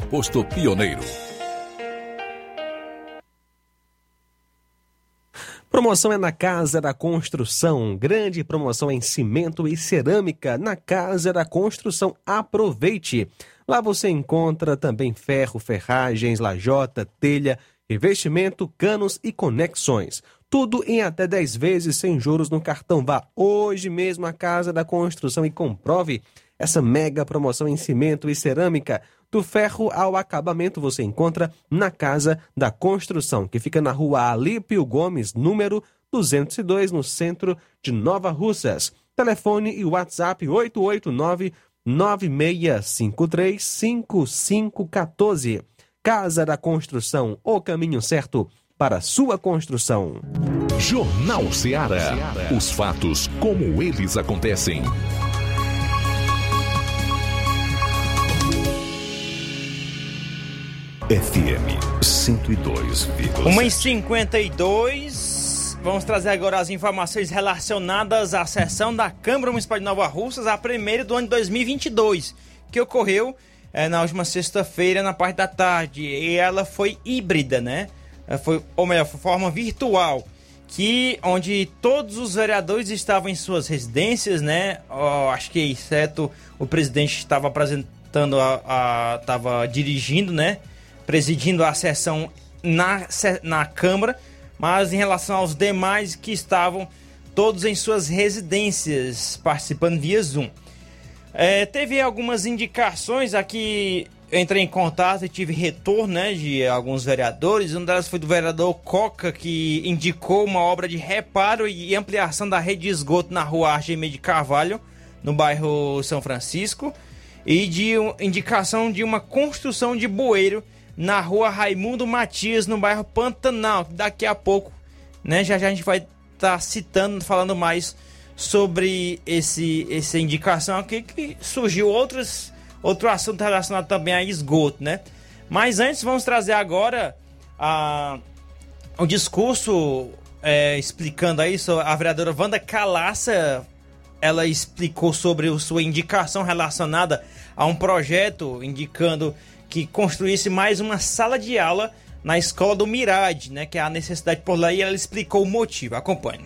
[SPEAKER 27] posto Pioneiro.
[SPEAKER 2] Promoção é na Casa da Construção. Grande promoção em cimento e cerâmica na Casa da Construção. Aproveite! Lá você encontra também ferro, ferragens, lajota, telha, revestimento, canos e conexões. Tudo em até 10 vezes sem juros no cartão. Vá hoje mesmo à Casa da Construção e comprove essa mega promoção em cimento e cerâmica. Do ferro ao acabamento você encontra na Casa da Construção, que fica na rua Alípio Gomes, número 202, no centro de Nova Russas. Telefone e WhatsApp 889 9653 5514. Casa da Construção, o caminho certo para sua construção.
[SPEAKER 19] Jornal Ceará. Os fatos como eles acontecem. FM 102,7.
[SPEAKER 1] 1 e 52 Vamos trazer agora as informações relacionadas à sessão da Câmara Municipal de Nova Russas, a primeira do ano de 2022, que ocorreu é, na última sexta-feira, na parte da tarde. E ela foi híbrida, né? Foi, ou melhor, foi forma virtual. Que, onde todos os vereadores estavam em suas residências, né? Oh, acho que exceto o presidente estava apresentando, a, estava dirigindo, né? Presidindo a sessão na, na Câmara, mas em relação aos demais que estavam todos em suas residências, participando via Zoom. É, teve algumas indicações aqui, entrei em contato e tive retorno né, de alguns vereadores. Uma delas foi do vereador Coca, que indicou uma obra de reparo e ampliação da rede de esgoto na rua Argemê de Carvalho, no bairro São Francisco, e de indicação de uma construção de bueiro na rua Raimundo Matias, no bairro Pantanal. Daqui a pouco, né, já, já a gente vai estar tá citando, falando mais sobre esse, essa indicação aqui, que surgiu outros, outro assunto relacionado também a esgoto, né? Mas antes, vamos trazer agora a, o discurso é, explicando aí, a vereadora Wanda Calaça ela explicou sobre sua indicação relacionada a um projeto indicando que construísse mais uma sala de aula na escola do Mirade, né, que é a necessidade por lá, e ela explicou o motivo. Acompanhe.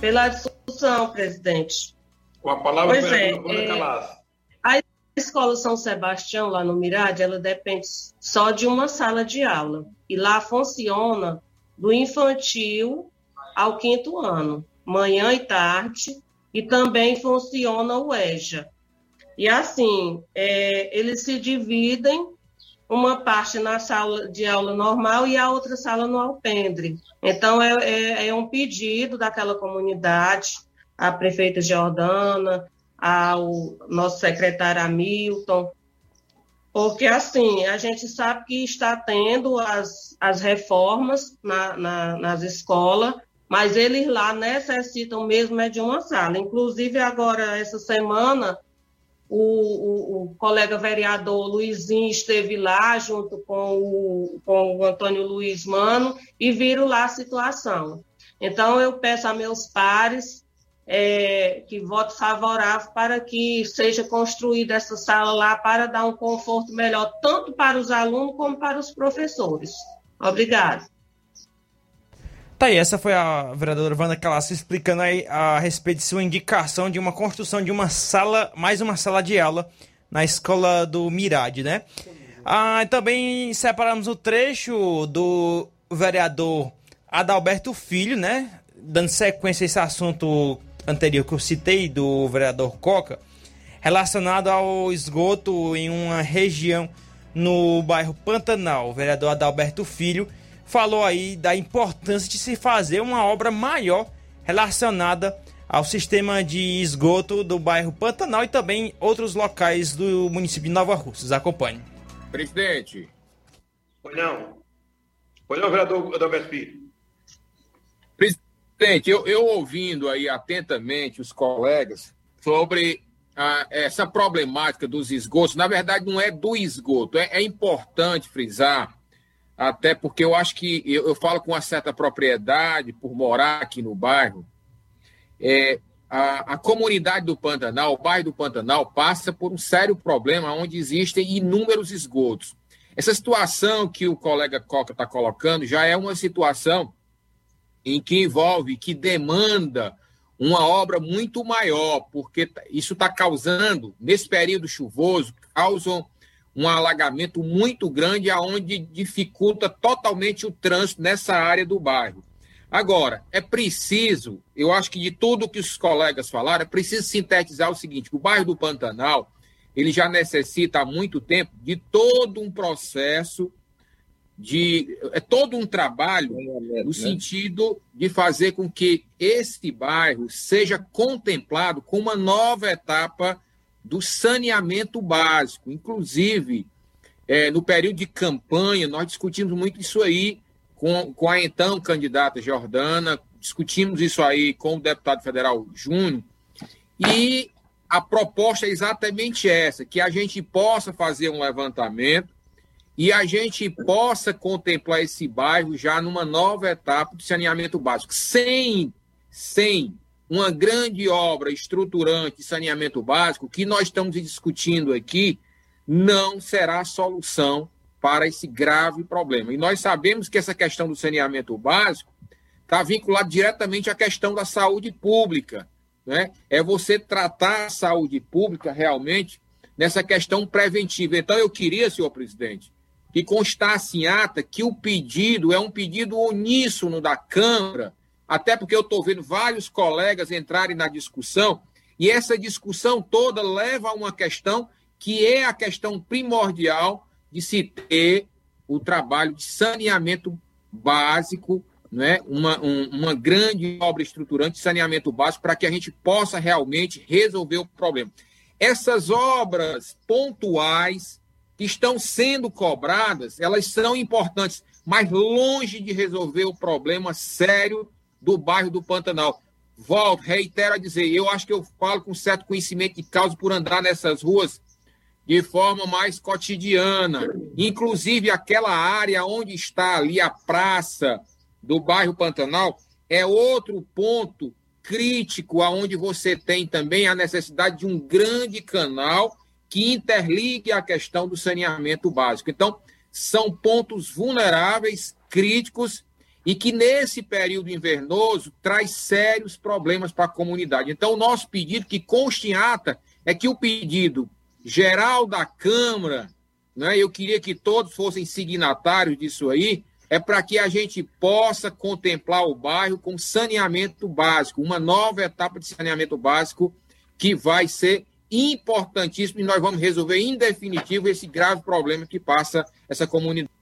[SPEAKER 28] Pela discussão, presidente.
[SPEAKER 29] Com a palavra,
[SPEAKER 28] pois é,
[SPEAKER 29] é,
[SPEAKER 28] a escola São Sebastião, lá no Mirade, ela depende só de uma sala de aula. E lá funciona do infantil ao quinto ano, manhã e tarde, e também funciona o EJA. E assim, é, eles se dividem uma parte na sala de aula normal e a outra sala no alpendre. Então, é, é, é um pedido daquela comunidade, a prefeita Jordana, ao nosso secretário Hamilton, porque, assim, a gente sabe que está tendo as, as reformas na, na, nas escolas, mas eles lá necessitam mesmo é de uma sala. Inclusive, agora, essa semana, o, o, o, colega vereador Luizinho esteve lá junto com o, com o Antônio Luiz Mano e viram lá a situação. Então, eu peço a meus pares é, que vote favorável para que seja construída essa sala lá para dar um conforto melhor, tanto para os alunos como para os professores. Obrigada.
[SPEAKER 1] Tá aí, essa foi a vereadora Wanda Calasso explicando aí a respeito de sua indicação de uma construção de uma sala, mais uma sala de aula na escola do Mirade, né? Ah, também separamos o trecho do vereador Adalberto Filho, né? Dando sequência a esse assunto anterior que eu citei do vereador Coca, relacionado ao esgoto em uma região no bairro Pantanal. O vereador Adalberto Filho falou aí da importância de se fazer uma obra maior relacionada ao sistema de esgoto do bairro Pantanal e também outros locais do município de Nova Russas. Acompanhe.
[SPEAKER 29] Presidente. Pois não. Pois não, vereador Adalberto Filho.
[SPEAKER 30] Presidente, eu, eu ouvindo aí atentamente os colegas sobre ah, essa problemática dos esgotos, na verdade não é do esgoto, é, é importante frisar até porque eu acho que eu, eu, falo com uma certa propriedade por morar aqui no bairro. É, a, a, comunidade do Pantanal, o bairro do Pantanal, passa por um sério problema onde existem inúmeros esgotos. Essa situação que o colega Coca está colocando já é uma situação em que envolve, que demanda uma obra muito maior, porque isso está causando, nesse período chuvoso, causam um alagamento muito grande, aonde dificulta totalmente o trânsito nessa área do bairro. Agora, é preciso, eu acho que de tudo que os colegas falaram, é preciso sintetizar o seguinte: o bairro do Pantanal ele já necessita há muito tempo de todo um processo de é todo um trabalho no né? sentido de fazer com que este bairro seja contemplado com uma nova etapa do saneamento básico. Inclusive, é, no período de campanha, nós discutimos muito isso aí com, com a então candidata Jordana, discutimos isso aí com o deputado federal Júnior, e a proposta é exatamente essa: que a gente possa fazer um levantamento e a gente possa contemplar esse bairro já numa nova etapa de saneamento básico, sem, sem uma grande obra estruturante de saneamento básico, que nós estamos discutindo aqui, não será solução para esse grave problema. E nós sabemos que essa questão do saneamento básico está vinculada diretamente à questão da saúde pública. Né? É você tratar a saúde pública realmente nessa questão preventiva. Então, eu queria, senhor presidente, que constasse em ata que o pedido é um pedido uníssono da Câmara até porque eu estou vendo vários colegas entrarem na discussão, e essa discussão toda leva a uma questão que é a questão primordial de se ter o trabalho de saneamento básico, né? uma, um, uma grande obra estruturante de saneamento básico para que a gente possa realmente resolver o problema. Essas obras pontuais que estão sendo cobradas, elas são importantes, mas longe de resolver o problema sério do bairro do Pantanal. Volto, reitero a dizer, eu acho que eu falo com certo conhecimento de causa por andar nessas ruas de forma mais cotidiana. Inclusive, aquela área onde está ali a praça do bairro Pantanal é outro ponto crítico, aonde você tem também a necessidade de um grande canal que interligue a questão do saneamento básico. Então, são pontos vulneráveis, críticos, e que nesse período invernoso traz sérios problemas para a comunidade. Então, o nosso pedido, que conste em ata, é que o pedido geral da Câmara, né, eu queria que todos fossem signatários disso aí, é para que a gente possa contemplar o bairro com saneamento básico, uma nova etapa de saneamento básico que vai ser importantíssimo e nós vamos resolver em definitivo esse grave problema que passa essa comunidade.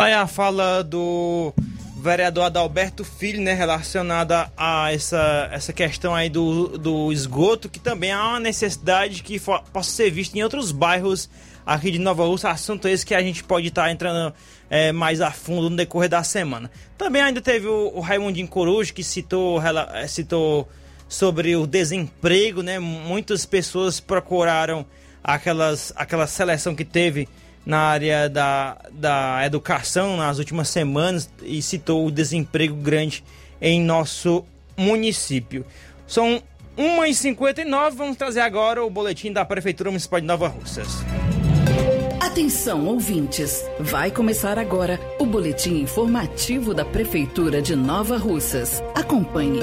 [SPEAKER 1] Tá aí a fala do vereador Adalberto Filho, né, relacionada a essa, essa questão aí do, do esgoto, que também há uma necessidade que for, possa ser vista em outros bairros aqui de Nova Rússia, assunto esse que a gente pode estar tá entrando é, mais a fundo no decorrer da semana. Também ainda teve o, o Raimundinho Coruja, que citou, é, citou sobre o desemprego, né, muitas pessoas procuraram aquelas, aquela seleção que teve na área da, da educação nas últimas semanas e citou o desemprego grande em nosso município. São 1h59, vamos trazer agora o boletim da Prefeitura Municipal de Nova Russas.
[SPEAKER 31] Atenção, ouvintes! Vai começar agora o boletim informativo da Prefeitura de Nova Russas. Acompanhe.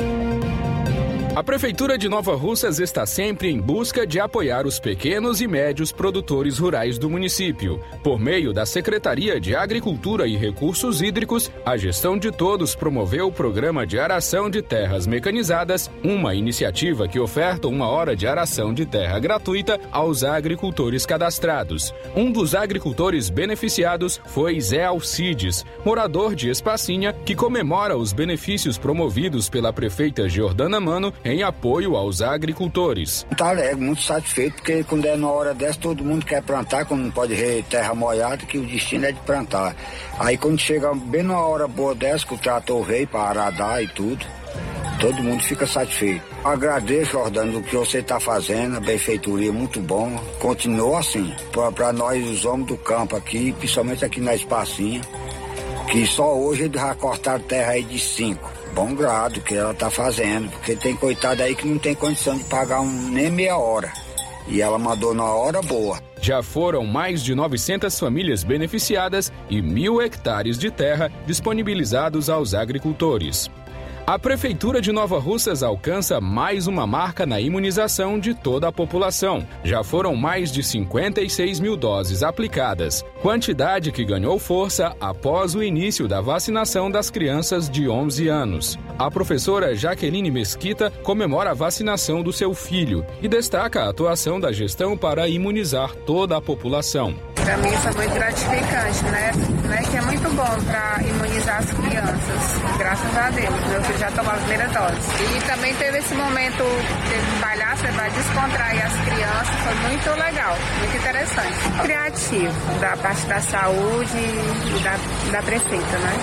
[SPEAKER 26] A Prefeitura de Nova Russas está sempre em busca de apoiar os pequenos e médios produtores rurais do município. Por meio da Secretaria de Agricultura e Recursos Hídricos, a Gestão de Todos promoveu o programa de aração de terras mecanizadas, uma iniciativa que oferta uma hora de aração de terra gratuita aos agricultores cadastrados. Um dos agricultores beneficiados foi Zé Alcides, morador de Espacinha, que comemora os benefícios promovidos pela prefeita Jordana Mano em apoio aos agricultores.
[SPEAKER 32] Tá alegre, muito satisfeito, porque quando é na hora dessa, todo mundo quer plantar, quando não pode ver terra molhada, que o destino é de plantar. Aí quando chega bem numa hora boa dessa, que o trator veio para aradar e tudo, todo mundo fica satisfeito. Agradeço, Jordano, o que você está fazendo, a benfeitoria muito bom. Continua assim, para nós, os homens do campo aqui, principalmente aqui na Espacinha, que só hoje eles já cortaram terra aí de cinco bom grado que ela tá fazendo, porque tem coitado aí que não tem condição de pagar um, nem meia hora. E ela mandou na hora boa.
[SPEAKER 26] Já foram mais de 900 famílias beneficiadas e mil hectares de terra disponibilizados aos agricultores. A Prefeitura de Nova Russas alcança mais uma marca na imunização de toda a população. Já foram mais de 56 mil doses aplicadas, quantidade que ganhou força após o início da vacinação das crianças de 11 anos. A professora Jaqueline Mesquita comemora a vacinação do seu filho e destaca a atuação da gestão para imunizar toda a população.
[SPEAKER 33] Para mim foi muito gratificante, né? né? Que é muito bom para imunizar as crianças. Graças a Deus. Filho já tomou a primeira dose. E também teve esse momento de palhaço para descontrair as crianças. Foi muito legal, muito interessante. Criativo, da parte da saúde e da, da prefeita, né?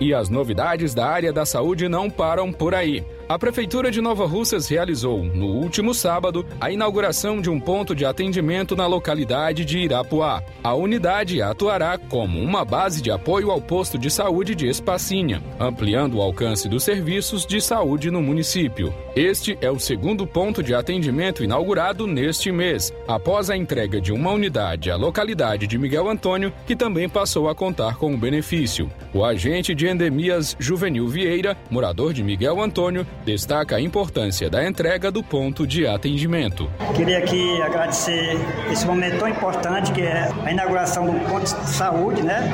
[SPEAKER 26] E as novidades da área da saúde não param por aí. A Prefeitura de Nova Russas realizou, no último sábado, a inauguração de um ponto de atendimento na localidade de Irapuá. A unidade atuará como uma base de apoio ao posto de saúde de Espacinha, ampliando o alcance dos serviços de saúde no município. Este é o segundo ponto de atendimento inaugurado neste mês, após a entrega de uma unidade à localidade de Miguel Antônio, que também passou a contar com o benefício. O agente de endemias Juvenil Vieira, morador de Miguel Antônio, destaca a importância da entrega do ponto de atendimento.
[SPEAKER 34] Queria aqui agradecer esse momento tão importante que é a inauguração do ponto de saúde, né?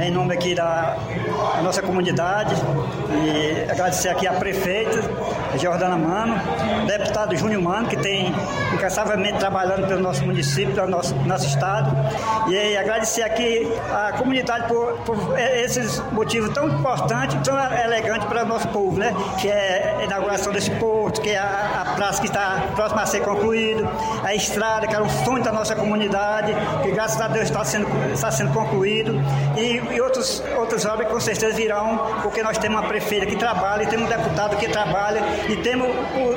[SPEAKER 34] Em nome aqui da nossa comunidade e agradecer aqui a prefeita Jordana Mano, deputado Júnior Mano, que tem incansavelmente trabalhando pelo nosso município, pelo nosso, nosso estado, e agradecer aqui a comunidade por, por esses motivos tão importantes, tão elegantes para o nosso povo, né? Que é a inauguração desse porto, que é a, a praça que está próxima a ser concluída, a estrada, que era um sonho da nossa comunidade, que graças a Deus está sendo, está sendo concluído, e e outros, outras obras com certeza virão, porque nós temos uma prefeita que trabalha, e temos um deputado que trabalha, e temos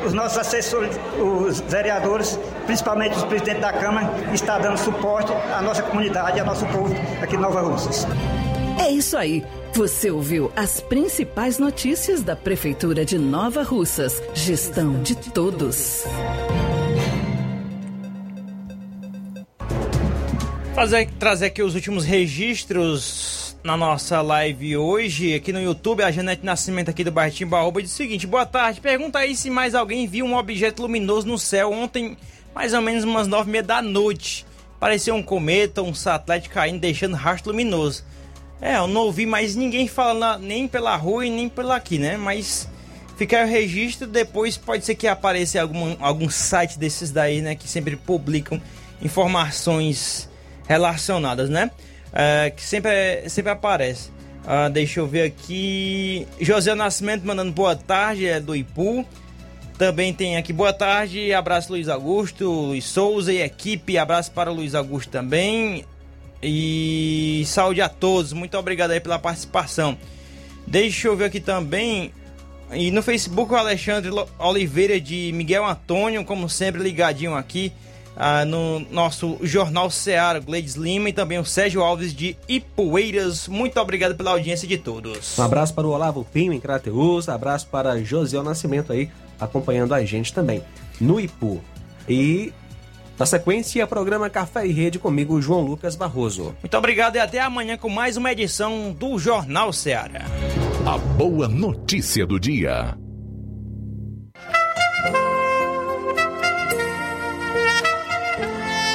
[SPEAKER 34] os nossos assessores, os vereadores, principalmente os presidentes da Câmara, que está dando suporte à nossa comunidade, ao nosso povo aqui em Nova Russas.
[SPEAKER 31] É isso aí. Você ouviu as principais notícias da Prefeitura de Nova Russas. Gestão de todos.
[SPEAKER 1] Fazer, trazer aqui os últimos registros na nossa live hoje, aqui no YouTube, a Janete Nascimento aqui do bairro Timbaúba diz o seguinte, boa tarde, pergunta aí se mais alguém viu um objeto luminoso no céu ontem, mais ou menos umas nove e meia da noite. Parecia um cometa, um satélite caindo, deixando rastro luminoso. É, eu não ouvi mais ninguém falando nem pela rua e nem pela aqui, né? Mas fica o registro, depois pode ser que apareça algum, algum site desses daí, né? Que sempre publicam informações relacionadas, né? É, que sempre, sempre aparece. Ah, deixa eu ver aqui. José Nascimento mandando boa tarde, é do Ipu. Também tem aqui boa tarde, abraço Luiz Augusto, Luiz Souza e equipe, abraço para Luiz Augusto também. E saúde a todos, muito obrigado aí pela participação. Deixa eu ver aqui também. E no Facebook o Alexandre Oliveira de Miguel Antônio, como sempre, ligadinho aqui ah, no nosso Jornal Ceará, Gleides Lima e também o Sérgio Alves de Ipueiras. Muito obrigado pela audiência de todos.
[SPEAKER 2] Um abraço para o Olavo Pinho em Crateus, abraço para José Nascimento aí acompanhando a gente também no Ipu. E na sequência, programa Café e Rede comigo, João Lucas Barroso.
[SPEAKER 1] Muito obrigado e até amanhã com mais uma edição do Jornal Ceará.
[SPEAKER 27] A boa notícia do dia.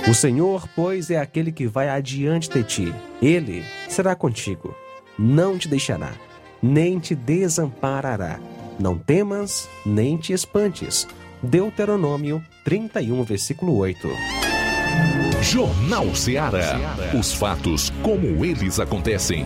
[SPEAKER 2] O Senhor, pois, é aquele que vai adiante de ti. Ele será contigo. Não te deixará, nem te desamparará. Não temas, nem te espantes. Deuteronômio 31, versículo 8.
[SPEAKER 27] Jornal Ceará. Os fatos como eles acontecem.